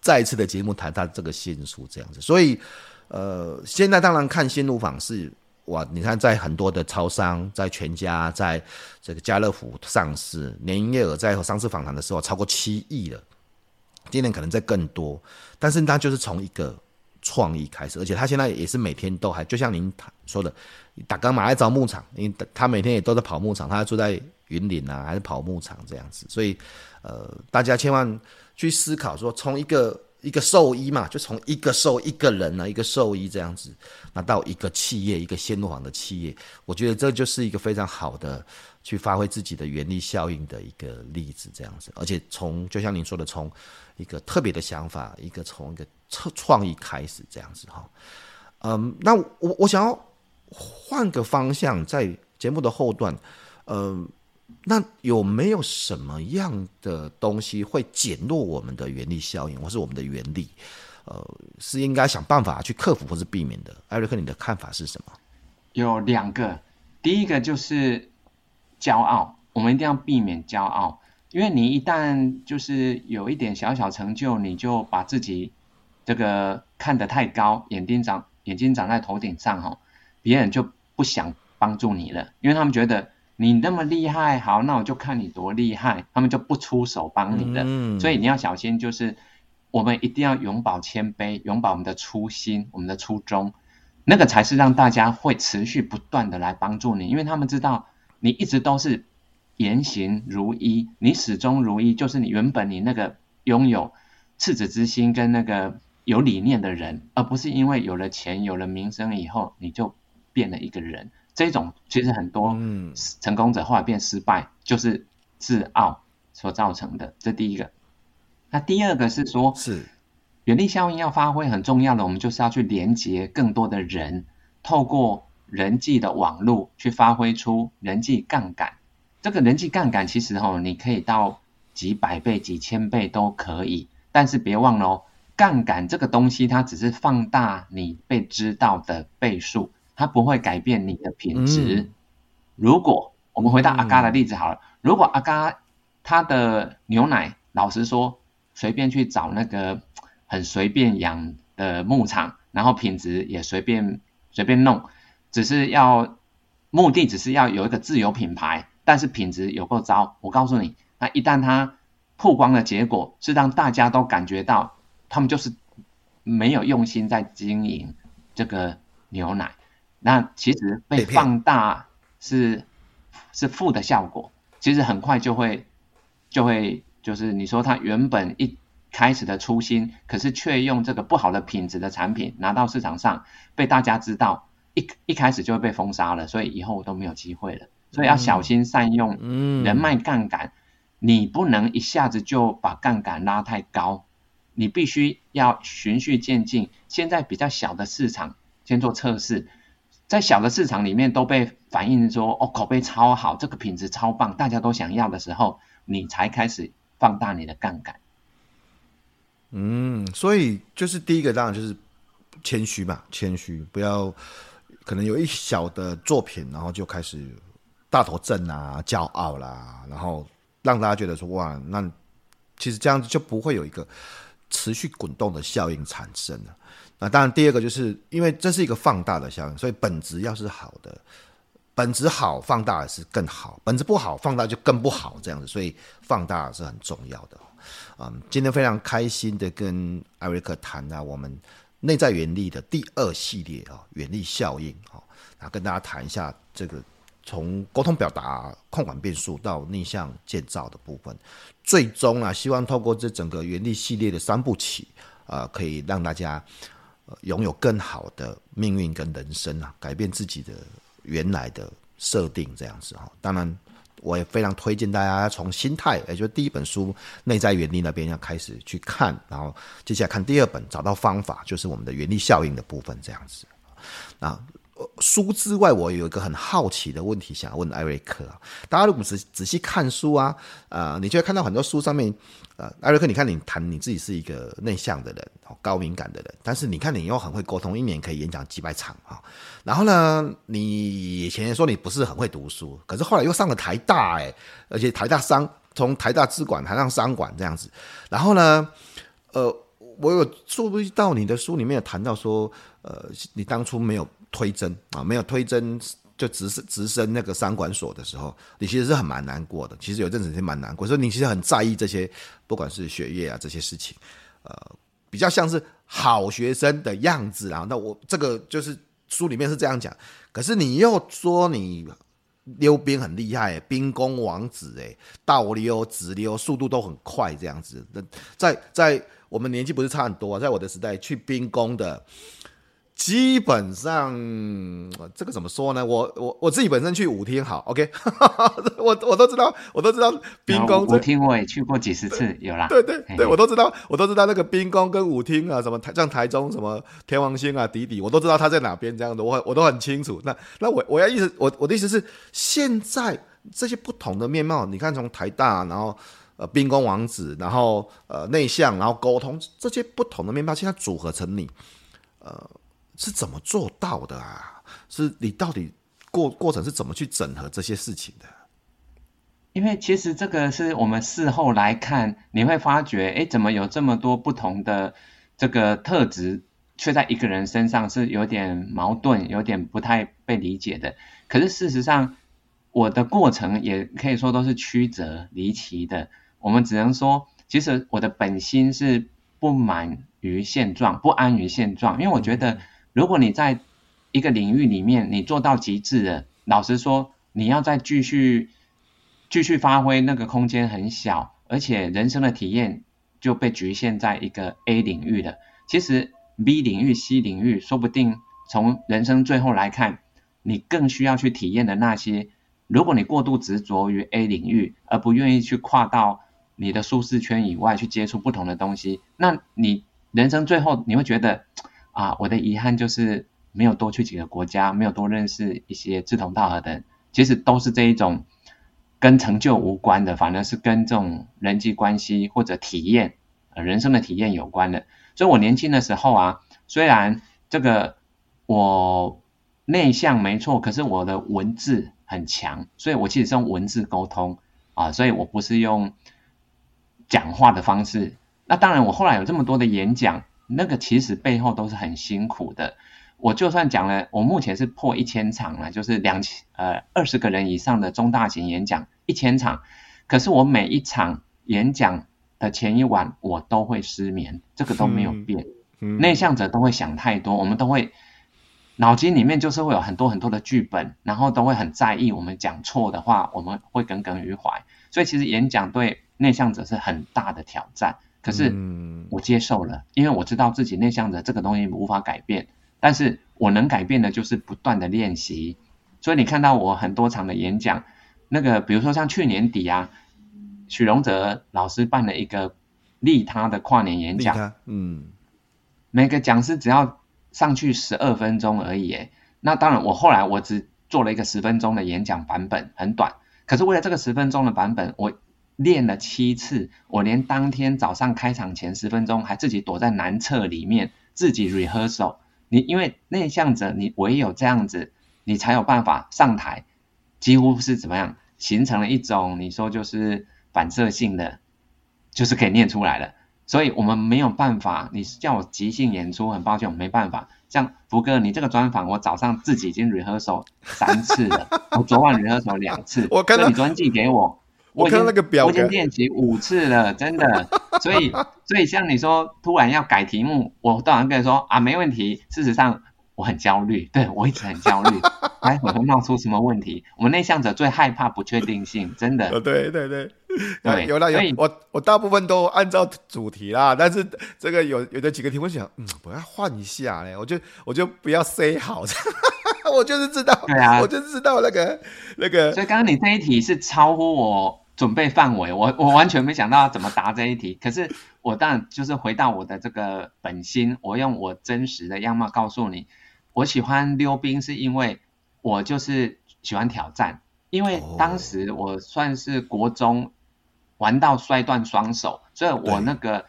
再一次的节目，谈他这个新书这样子。所以，呃，现在当然看鲜乳坊是哇，你看在很多的超商，在全家，在这个家乐福上市，年营业额在上次访谈的时候超过七亿了，今年可能在更多。但是他就是从一个。创意开始，而且他现在也是每天都还，就像您说的，打钢马来找牧场，因为他每天也都在跑牧场，他住在云林啊，还是跑牧场这样子。所以，呃，大家千万去思考说，从一个一个兽医嘛，就从一个兽一个人呢、啊，一个兽医这样子，那到一个企业，一个鲜乳坊的企业，我觉得这就是一个非常好的去发挥自己的原力效应的一个例子，这样子。而且从就像您说的，从一个特别的想法，一个从一个创创意开始这样子哈。嗯，那我我想要换个方向，在节目的后段，嗯。那有没有什么样的东西会减弱我们的原力效应，或是我们的原力？呃，是应该想办法去克服或是避免的？艾瑞克，你的看法是什么？有两个，第一个就是骄傲，我们一定要避免骄傲，因为你一旦就是有一点小小成就，你就把自己这个看得太高，眼睛长眼睛长在头顶上哈，别人就不想帮助你了，因为他们觉得。你那么厉害，好，那我就看你多厉害，他们就不出手帮你了。嗯，所以你要小心，就是我们一定要永葆谦卑，永葆我们的初心，我们的初衷，那个才是让大家会持续不断的来帮助你，因为他们知道你一直都是言行如一，你始终如一，就是你原本你那个拥有赤子之心跟那个有理念的人，而不是因为有了钱有了名声以后你就变了一个人。这种其实很多成功者后来变失败，就是自傲所造成的。这第一个。那第二个是说，是原力效应要发挥很重要的，我们就是要去连接更多的人，透过人际的网络去发挥出人际杠杆。这个人际杠杆其实哈，你可以到几百倍、几千倍都可以，但是别忘了哦，杠杆这个东西它只是放大你被知道的倍数。它不会改变你的品质。嗯、如果我们回到阿嘎的例子好了，嗯、如果阿嘎他的牛奶，老实说，随便去找那个很随便养的牧场，然后品质也随便随便弄，只是要目的只是要有一个自有品牌，但是品质有够糟。我告诉你，那一旦它曝光的结果是让大家都感觉到他们就是没有用心在经营这个牛奶。那其实被放大是是负的效果，其实很快就会就会就是你说他原本一开始的初心，可是却用这个不好的品质的产品拿到市场上被大家知道，一一开始就会被封杀了，所以以后都没有机会了。所以要小心善用人脉杠杆，你不能一下子就把杠杆拉太高，你必须要循序渐进。现在比较小的市场先做测试。在小的市场里面都被反映说哦，口碑超好，这个品质超棒，大家都想要的时候，你才开始放大你的杠杆。嗯，所以就是第一个当然就是谦虚嘛，谦虚，不要可能有一小的作品，然后就开始大头症啊、骄傲啦，然后让大家觉得说哇，那其实这样子就不会有一个持续滚动的效应产生了。那当然，第二个就是因为这是一个放大的效应，所以本质要是好的，本质好，放大是更好；本质不好，放大就更不好。这样子，所以放大是很重要的。嗯，今天非常开心的跟艾瑞克谈了我们内在原力的第二系列啊，原力效应啊，然后跟大家谈一下这个从沟通表达、控管变数到逆向建造的部分，最终啊，希望透过这整个原力系列的三部曲啊，可以让大家。拥有更好的命运跟人生啊，改变自己的原来的设定这样子哈。当然，我也非常推荐大家从心态，也就是第一本书《内在原力》那边要开始去看，然后接下来看第二本，找到方法，就是我们的原力效应的部分这样子。那书之外，我有一个很好奇的问题想要问艾瑞克啊。大家如果仔仔细看书啊，呃，你就会看到很多书上面。呃，艾瑞克，你看你谈你自己是一个内向的人，高敏感的人，但是你看你又很会沟通，一年可以演讲几百场啊。然后呢，你以前说你不是很会读书，可是后来又上了台大，哎，而且台大商从台大资管谈上商管这样子。然后呢，呃，我有注意到你的书里面有谈到说，呃，你当初没有推甄啊，没有推甄。就直升直升那个商管所的时候，你其实是很蛮难过的。其实有阵子是蛮难过，所以你其实很在意这些，不管是学业啊这些事情，呃，比较像是好学生的样子啊。那我这个就是书里面是这样讲，可是你又说你溜冰很厉害，冰宫王子哎，倒溜、直溜，速度都很快，这样子。那在在我们年纪不是差很多，在我的时代去冰宫的。基本上，这个怎么说呢？我我我自己本身去舞厅好，OK，我我都知道，我都知道冰宫舞厅我也去过几十次，有啦。对对对，我都知道，我都知道那个冰宫跟舞厅啊，什么台像台中什么天王星啊、迪迪，我都知道他在哪边这样的，我我都很清楚。那那我我要意思，我我的意思是，现在这些不同的面貌，你看从台大，然后呃冰宫王子，然后呃内向，然后沟通这些不同的面貌，现在组合成你，呃。是怎么做到的啊？是你到底过过程是怎么去整合这些事情的？因为其实这个是我们事后来看，你会发觉，哎，怎么有这么多不同的这个特质，却在一个人身上是有点矛盾，有点不太被理解的。可是事实上，我的过程也可以说都是曲折离奇的。我们只能说，其实我的本心是不满于现状，不安于现状，因为我觉得。如果你在一个领域里面你做到极致了，老实说，你要再继续继续发挥，那个空间很小，而且人生的体验就被局限在一个 A 领域了。其实 B 领域、C 领域，说不定从人生最后来看，你更需要去体验的那些。如果你过度执着于 A 领域，而不愿意去跨到你的舒适圈以外去接触不同的东西，那你人生最后你会觉得。啊，我的遗憾就是没有多去几个国家，没有多认识一些志同道合的人。其实都是这一种跟成就无关的，反而是跟这种人际关系或者体验，呃，人生的体验有关的。所以我年轻的时候啊，虽然这个我内向没错，可是我的文字很强，所以我其实是用文字沟通啊，所以我不是用讲话的方式。那当然，我后来有这么多的演讲。那个其实背后都是很辛苦的。我就算讲了，我目前是破一千场了，就是两千呃二十个人以上的中大型演讲一千场。可是我每一场演讲的前一晚，我都会失眠，这个都没有变。嗯嗯、内向者都会想太多，我们都会脑筋里面就是会有很多很多的剧本，然后都会很在意我们讲错的话，我们会耿耿于怀。所以其实演讲对内向者是很大的挑战。可是我接受了，因为我知道自己内向的这个东西无法改变，但是我能改变的就是不断的练习。所以你看到我很多场的演讲，那个比如说像去年底啊，许荣哲老师办了一个利他的跨年演讲，嗯，每个讲师只要上去十二分钟而已，诶，那当然我后来我只做了一个十分钟的演讲版本，很短，可是为了这个十分钟的版本，我。练了七次，我连当天早上开场前十分钟还自己躲在男厕里面自己 rehearsal。你因为内向者，你唯有这样子，你才有办法上台。几乎是怎么样形成了一种你说就是反射性的，就是可以念出来了。所以我们没有办法，你叫我即兴演出，很抱歉，我没办法。像福哥，你这个专访，我早上自己已经 rehearsal 三次了，我昨晚 rehearsal 两次，我跟你昨天寄给我。我看到那个表，我已经练习五次了，真的。所以，所以像你说，突然要改题目，我当然跟你说啊，没问题。事实上，我很焦虑，对，我一直很焦虑，哎，会会冒出什么问题？我们内向者最害怕不确定性，真的。对对对，对，有了有。我我大部分都按照主题啦，但是这个有有的几个题目想，嗯，我要换一下嘞，我就我就不要 say 好。我就是知道，对啊，我就是知道那个那个。所以刚刚你这一题是超乎我。准备范围，我我完全没想到要怎么答这一题。可是我当然就是回到我的这个本心，我用我真实的样貌告诉你，我喜欢溜冰是因为我就是喜欢挑战。因为当时我算是国中玩到摔断双手，所以我那个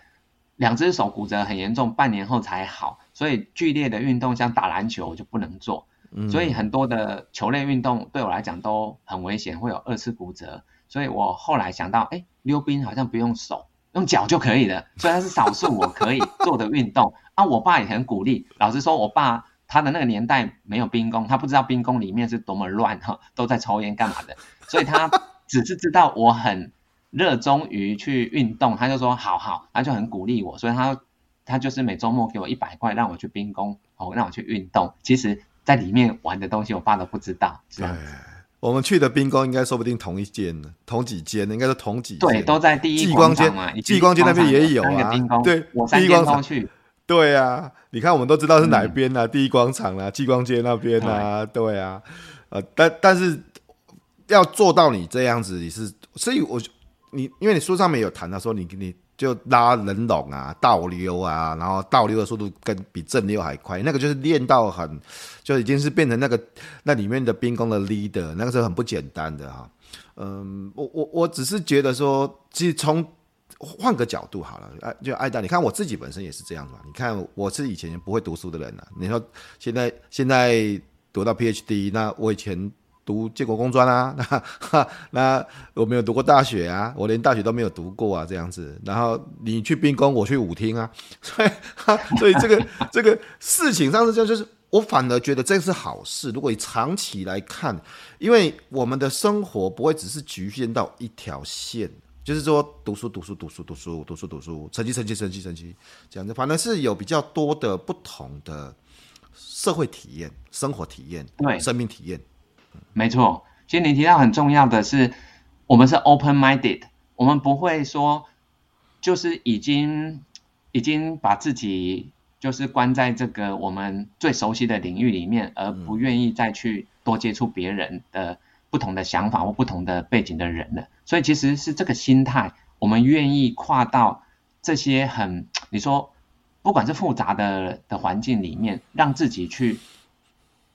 两只手骨折很严重，半年后才好。所以剧烈的运动像打篮球我就不能做，所以很多的球类运动对我来讲都很危险，会有二次骨折。所以我后来想到，哎，溜冰好像不用手，用脚就可以了。虽然是少数我可以做的运动 啊，我爸也很鼓励。老实说，我爸他的那个年代没有冰宫，他不知道冰宫里面是多么乱哈，都在抽烟干嘛的。所以他只是知道我很热衷于去运动，他就说好好，他就很鼓励我。所以他他就是每周末给我一百块，让我去冰宫，哦，让我去运动。其实，在里面玩的东西，我爸都不知道。这样子。我们去的兵工应该说不定同一间呢，同几间呢，应该是同几间。对，都在第一继光街嘛。继光街那边也有啊。对，我三间都去。对啊，你看我们都知道是哪边啊，嗯、第一广场啊，继光街那边啊，对，对啊。呃，但但是要做到你这样子，你是，所以我你因为你书上面有谈到说你你。就拉人拢啊，倒溜啊，然后倒溜的速度跟比正溜还快，那个就是练到很，就已经是变成那个那里面的兵工的 leader，那个是很不简单的哈。嗯，我我我只是觉得说，其实从换个角度好了，哎，就爱到，你看我自己本身也是这样嘛。你看我是以前不会读书的人啊，你说现在现在读到 PhD，那我以前。读建国工专啊，那 那我没有读过大学啊，我连大学都没有读过啊，这样子。然后你去兵工，我去舞厅啊，所以 所以这个这个事情上是这样，就是我反而觉得这是好事。如果你长期来看，因为我们的生活不会只是局限到一条线，就是说读书读书读书读书读书读书，成绩成绩成绩成绩这样子，反而是有比较多的不同的社会体验、生活体验、生命体验。没错，其实你提到很重要的是，我们是 open-minded，我们不会说就是已经已经把自己就是关在这个我们最熟悉的领域里面，而不愿意再去多接触别人的不同的想法或不同的背景的人了。所以其实是这个心态，我们愿意跨到这些很你说不管是复杂的的环境里面，让自己去。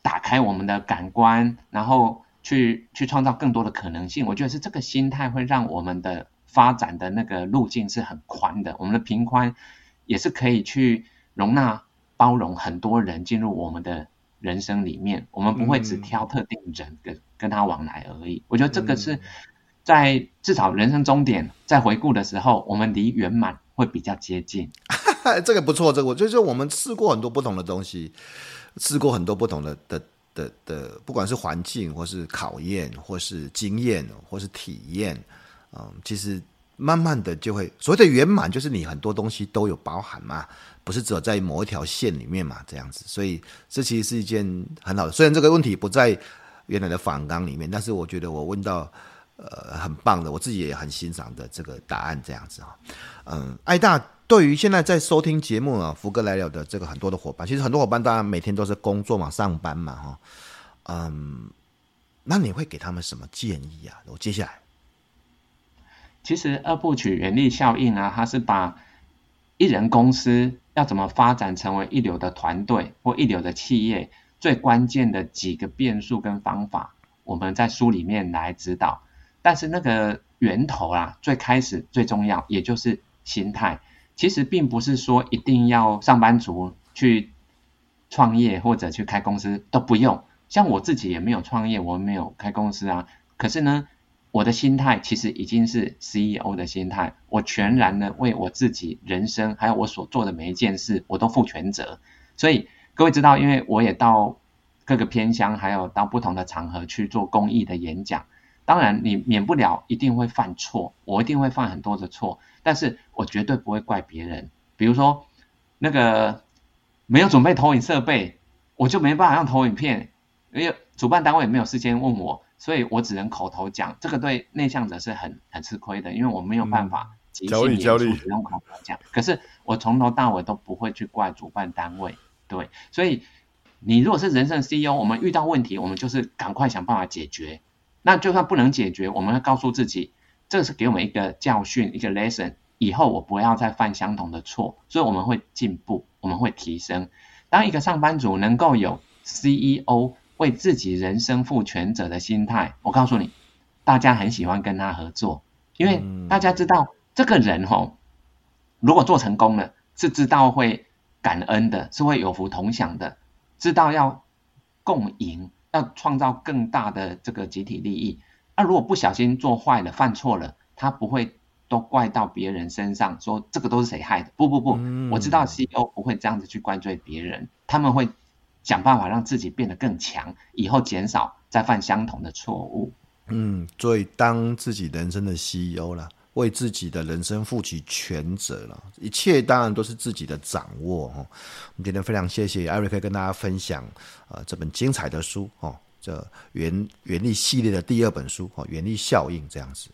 打开我们的感官，然后去去创造更多的可能性。我觉得是这个心态会让我们的发展的那个路径是很宽的，我们的平宽也是可以去容纳包容很多人进入我们的人生里面。我们不会只挑特定人跟跟他往来而已。我觉得这个是在至少人生终点在回顾的时候，我们离圆满会比较接近。这个不错，这个我就是我们试过很多不同的东西。试过很多不同的的的的，不管是环境，或是考验，或是经验，或是体验，嗯，其实慢慢的就会所谓的圆满，就是你很多东西都有包含嘛，不是只有在某一条线里面嘛，这样子。所以这其实是一件很好的，虽然这个问题不在原来的访纲里面，但是我觉得我问到呃很棒的，我自己也很欣赏的这个答案，这样子啊，嗯，爱大。对于现在在收听节目啊，福哥来了的这个很多的伙伴，其实很多伙伴当然每天都是工作嘛、上班嘛，哈，嗯，那你会给他们什么建议啊？我接下来，其实二部曲原力效应啊，它是把一人公司要怎么发展成为一流的团队或一流的企业，最关键的几个变数跟方法，我们在书里面来指导。但是那个源头啊，最开始最重要，也就是心态。其实并不是说一定要上班族去创业或者去开公司都不用，像我自己也没有创业，我没有开公司啊。可是呢，我的心态其实已经是 CEO 的心态，我全然的为我自己人生还有我所做的每一件事，我都负全责。所以各位知道，因为我也到各个偏乡，还有到不同的场合去做公益的演讲。当然，你免不了一定会犯错，我一定会犯很多的错，但是我绝对不会怪别人。比如说，那个没有准备投影设备，我就没办法用投影片，因为主办单位也没有事先问我，所以我只能口头讲。这个对内向者是很很吃亏的，因为我没有办法即兴演出用口头讲。可是我从头到尾都不会去怪主办单位，对。所以你如果是人生 CEO，我们遇到问题，我们就是赶快想办法解决。那就算不能解决，我们会告诉自己，这是给我们一个教训，一个 lesson，以后我不要再犯相同的错，所以我们会进步，我们会提升。当一个上班族能够有 CEO 为自己人生负全责的心态，我告诉你，大家很喜欢跟他合作，因为大家知道这个人吼，如果做成功了，是知道会感恩的，是会有福同享的，知道要共赢。要创造更大的这个集体利益，那如果不小心做坏了、犯错了，他不会都怪到别人身上，说这个都是谁害的？不不不，我知道 CEO 不会这样子去怪罪别人，他们会想办法让自己变得更强，以后减少再犯相同的错误。嗯，所以当自己人生的 CEO 了。为自己的人生负起全责了，一切当然都是自己的掌握哦。我们今天非常谢谢艾瑞克跟大家分享呃这本精彩的书哦，这原原力系列的第二本书哦，原力效应这样子。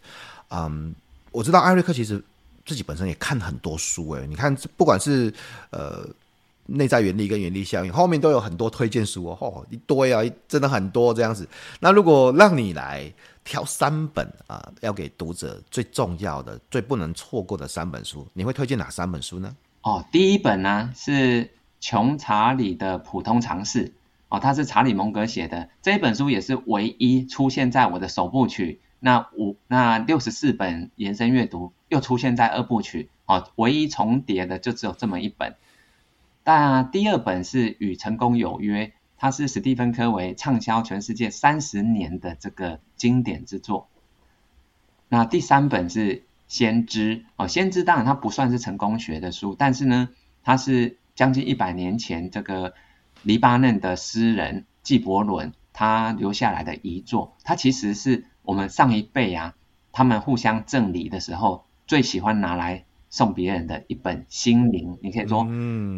嗯，我知道艾瑞克其实自己本身也看很多书诶，你看不管是呃。内在原理跟原力效应后面都有很多推荐书哦，哦，一堆啊，真的很多这样子。那如果让你来挑三本啊，要给读者最重要的、最不能错过的三本书，你会推荐哪三本书呢？哦，第一本呢是穷查理的普通常识哦，它是查理蒙格写的这一本书，也是唯一出现在我的首部曲。那五那六十四本延伸阅读又出现在二部曲哦，唯一重叠的就只有这么一本。那第二本是《与成功有约》，它是史蒂芬·柯维畅销全世界三十年的这个经典之作。那第三本是《先知》哦，《先知》当然它不算是成功学的书，但是呢，它是将近一百年前这个黎巴嫩的诗人纪伯伦他留下来的遗作。它其实是我们上一辈啊，他们互相赠礼的时候最喜欢拿来。送别人的一本心灵，你可以说，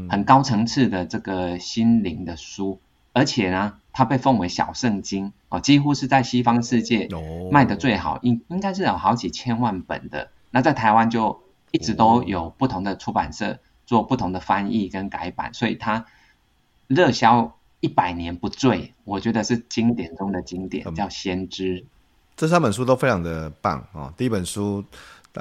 很高层次的这个心灵的书，而且呢，它被奉为小圣经哦，几乎是在西方世界卖的最好，应应该是有好几千万本的。那在台湾就一直都有不同的出版社做不同的翻译跟改版，所以它热销一百年不坠，我觉得是经典中的经典，叫《先知》。这三本书都非常的棒哦，第一本书。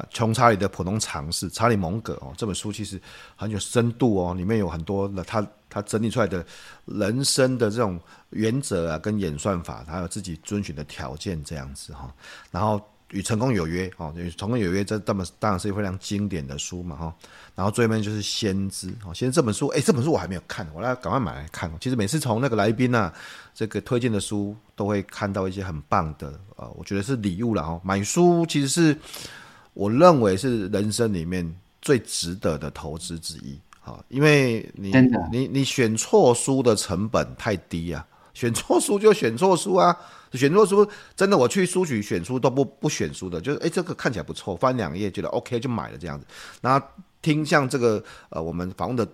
穷查理的普通常识，查理蒙格哦，这本书其实很有深度哦，里面有很多的他他整理出来的人生的这种原则啊，跟演算法，他有自己遵循的条件这样子哈。然后与成功有约哦，与成功有约这这么当然是一非常经典的书嘛哈。然后最后面就是先知哦，先知这本书，哎，这本书我还没有看，我来赶快买来看。其实每次从那个来宾啊这个推荐的书，都会看到一些很棒的呃，我觉得是礼物了哈。买书其实是。我认为是人生里面最值得的投资之一，哈，因为你你你选错书的成本太低啊，选错书就选错书啊，选错书真的我去书局选书都不不选书的，就是诶这个看起来不错，翻两页觉得 OK 就买了这样子。然后听像这个呃我们访问的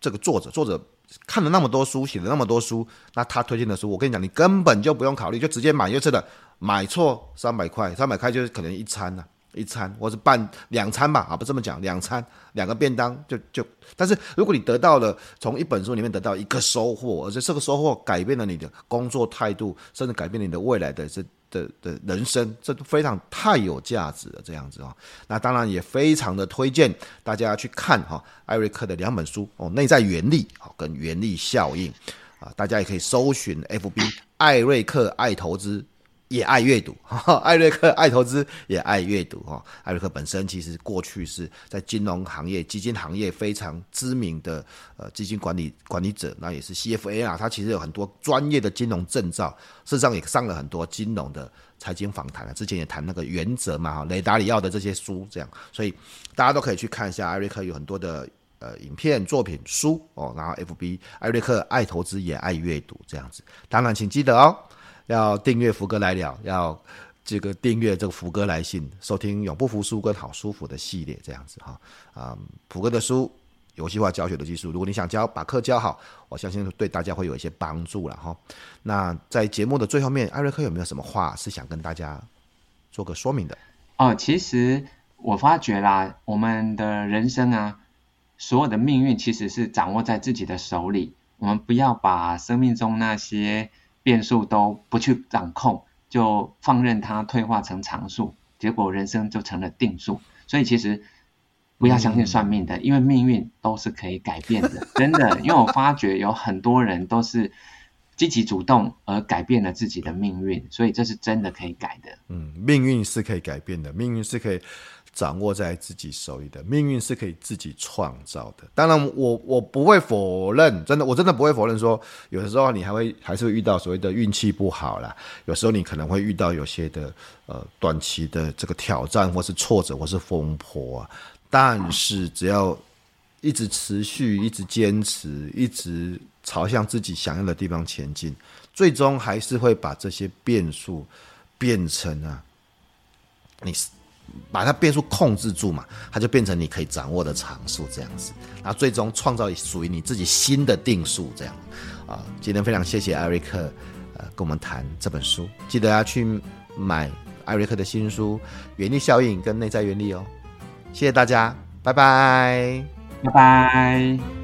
这个作者，作者看了那么多书，写了那么多书，那他推荐的书，我跟你讲，你根本就不用考虑，就直接买就是的，买错三百块，三百块就是可能一餐了、啊。一餐，或是半两餐吧，啊，不这么讲，两餐两个便当就就。但是如果你得到了从一本书里面得到一个收获，而且这个收获改变了你的工作态度，甚至改变了你的未来的这的的人生，这都非常太有价值了。这样子啊，那当然也非常的推荐大家去看哈艾瑞克的两本书哦，内在原力啊跟原力效应啊，大家也可以搜寻 FB 艾瑞克爱投资。也爱阅读，艾瑞克爱投资，也爱阅读哈。艾瑞克本身其实过去是在金融行业、基金行业非常知名的呃基金管理管理者，那也是 CFA 啊。他其实有很多专业的金融证照，事实上也上了很多金融的财经访谈啊。之前也谈那个原则嘛，哈，雷达里奥的这些书这样，所以大家都可以去看一下艾瑞克有很多的呃影片、作品、书哦。然后 FB 艾瑞克爱投资，也爱阅读这样子。当然，请记得哦。要订阅福哥来了，要这个订阅这个福哥来信，收听永不服输跟好舒服的系列，这样子哈啊，福哥的书，游戏化教学的技术，如果你想教，把课教好，我相信对大家会有一些帮助了哈。那在节目的最后面，艾瑞克有没有什么话是想跟大家做个说明的？哦，其实我发觉啦，我们的人生啊，所有的命运其实是掌握在自己的手里，我们不要把生命中那些。变数都不去掌控，就放任它退化成常数，结果人生就成了定数。所以其实不要相信算命的，因为命运都是可以改变的，真的。因为我发觉有很多人都是积极主动而改变了自己的命运，所以这是真的可以改的。嗯，命运是可以改变的，命运是可以。掌握在自己手里的命运是可以自己创造的。当然我，我不会否认，真的，我真的不会否认说，有的时候你还会还是会遇到所谓的运气不好啦。有时候你可能会遇到有些的呃短期的这个挑战，或是挫折，或是风波啊。但是只要一直持续，一直坚持，一直朝向自己想要的地方前进，最终还是会把这些变数变成啊，你。把它变数控制住嘛，它就变成你可以掌握的常数这样子，然后最终创造属于你自己新的定数这样。啊，今天非常谢谢艾瑞克，呃跟我们谈这本书。记得要去买艾瑞克的新书《原力效应》跟《内在原力》哦。谢谢大家，拜拜，拜拜。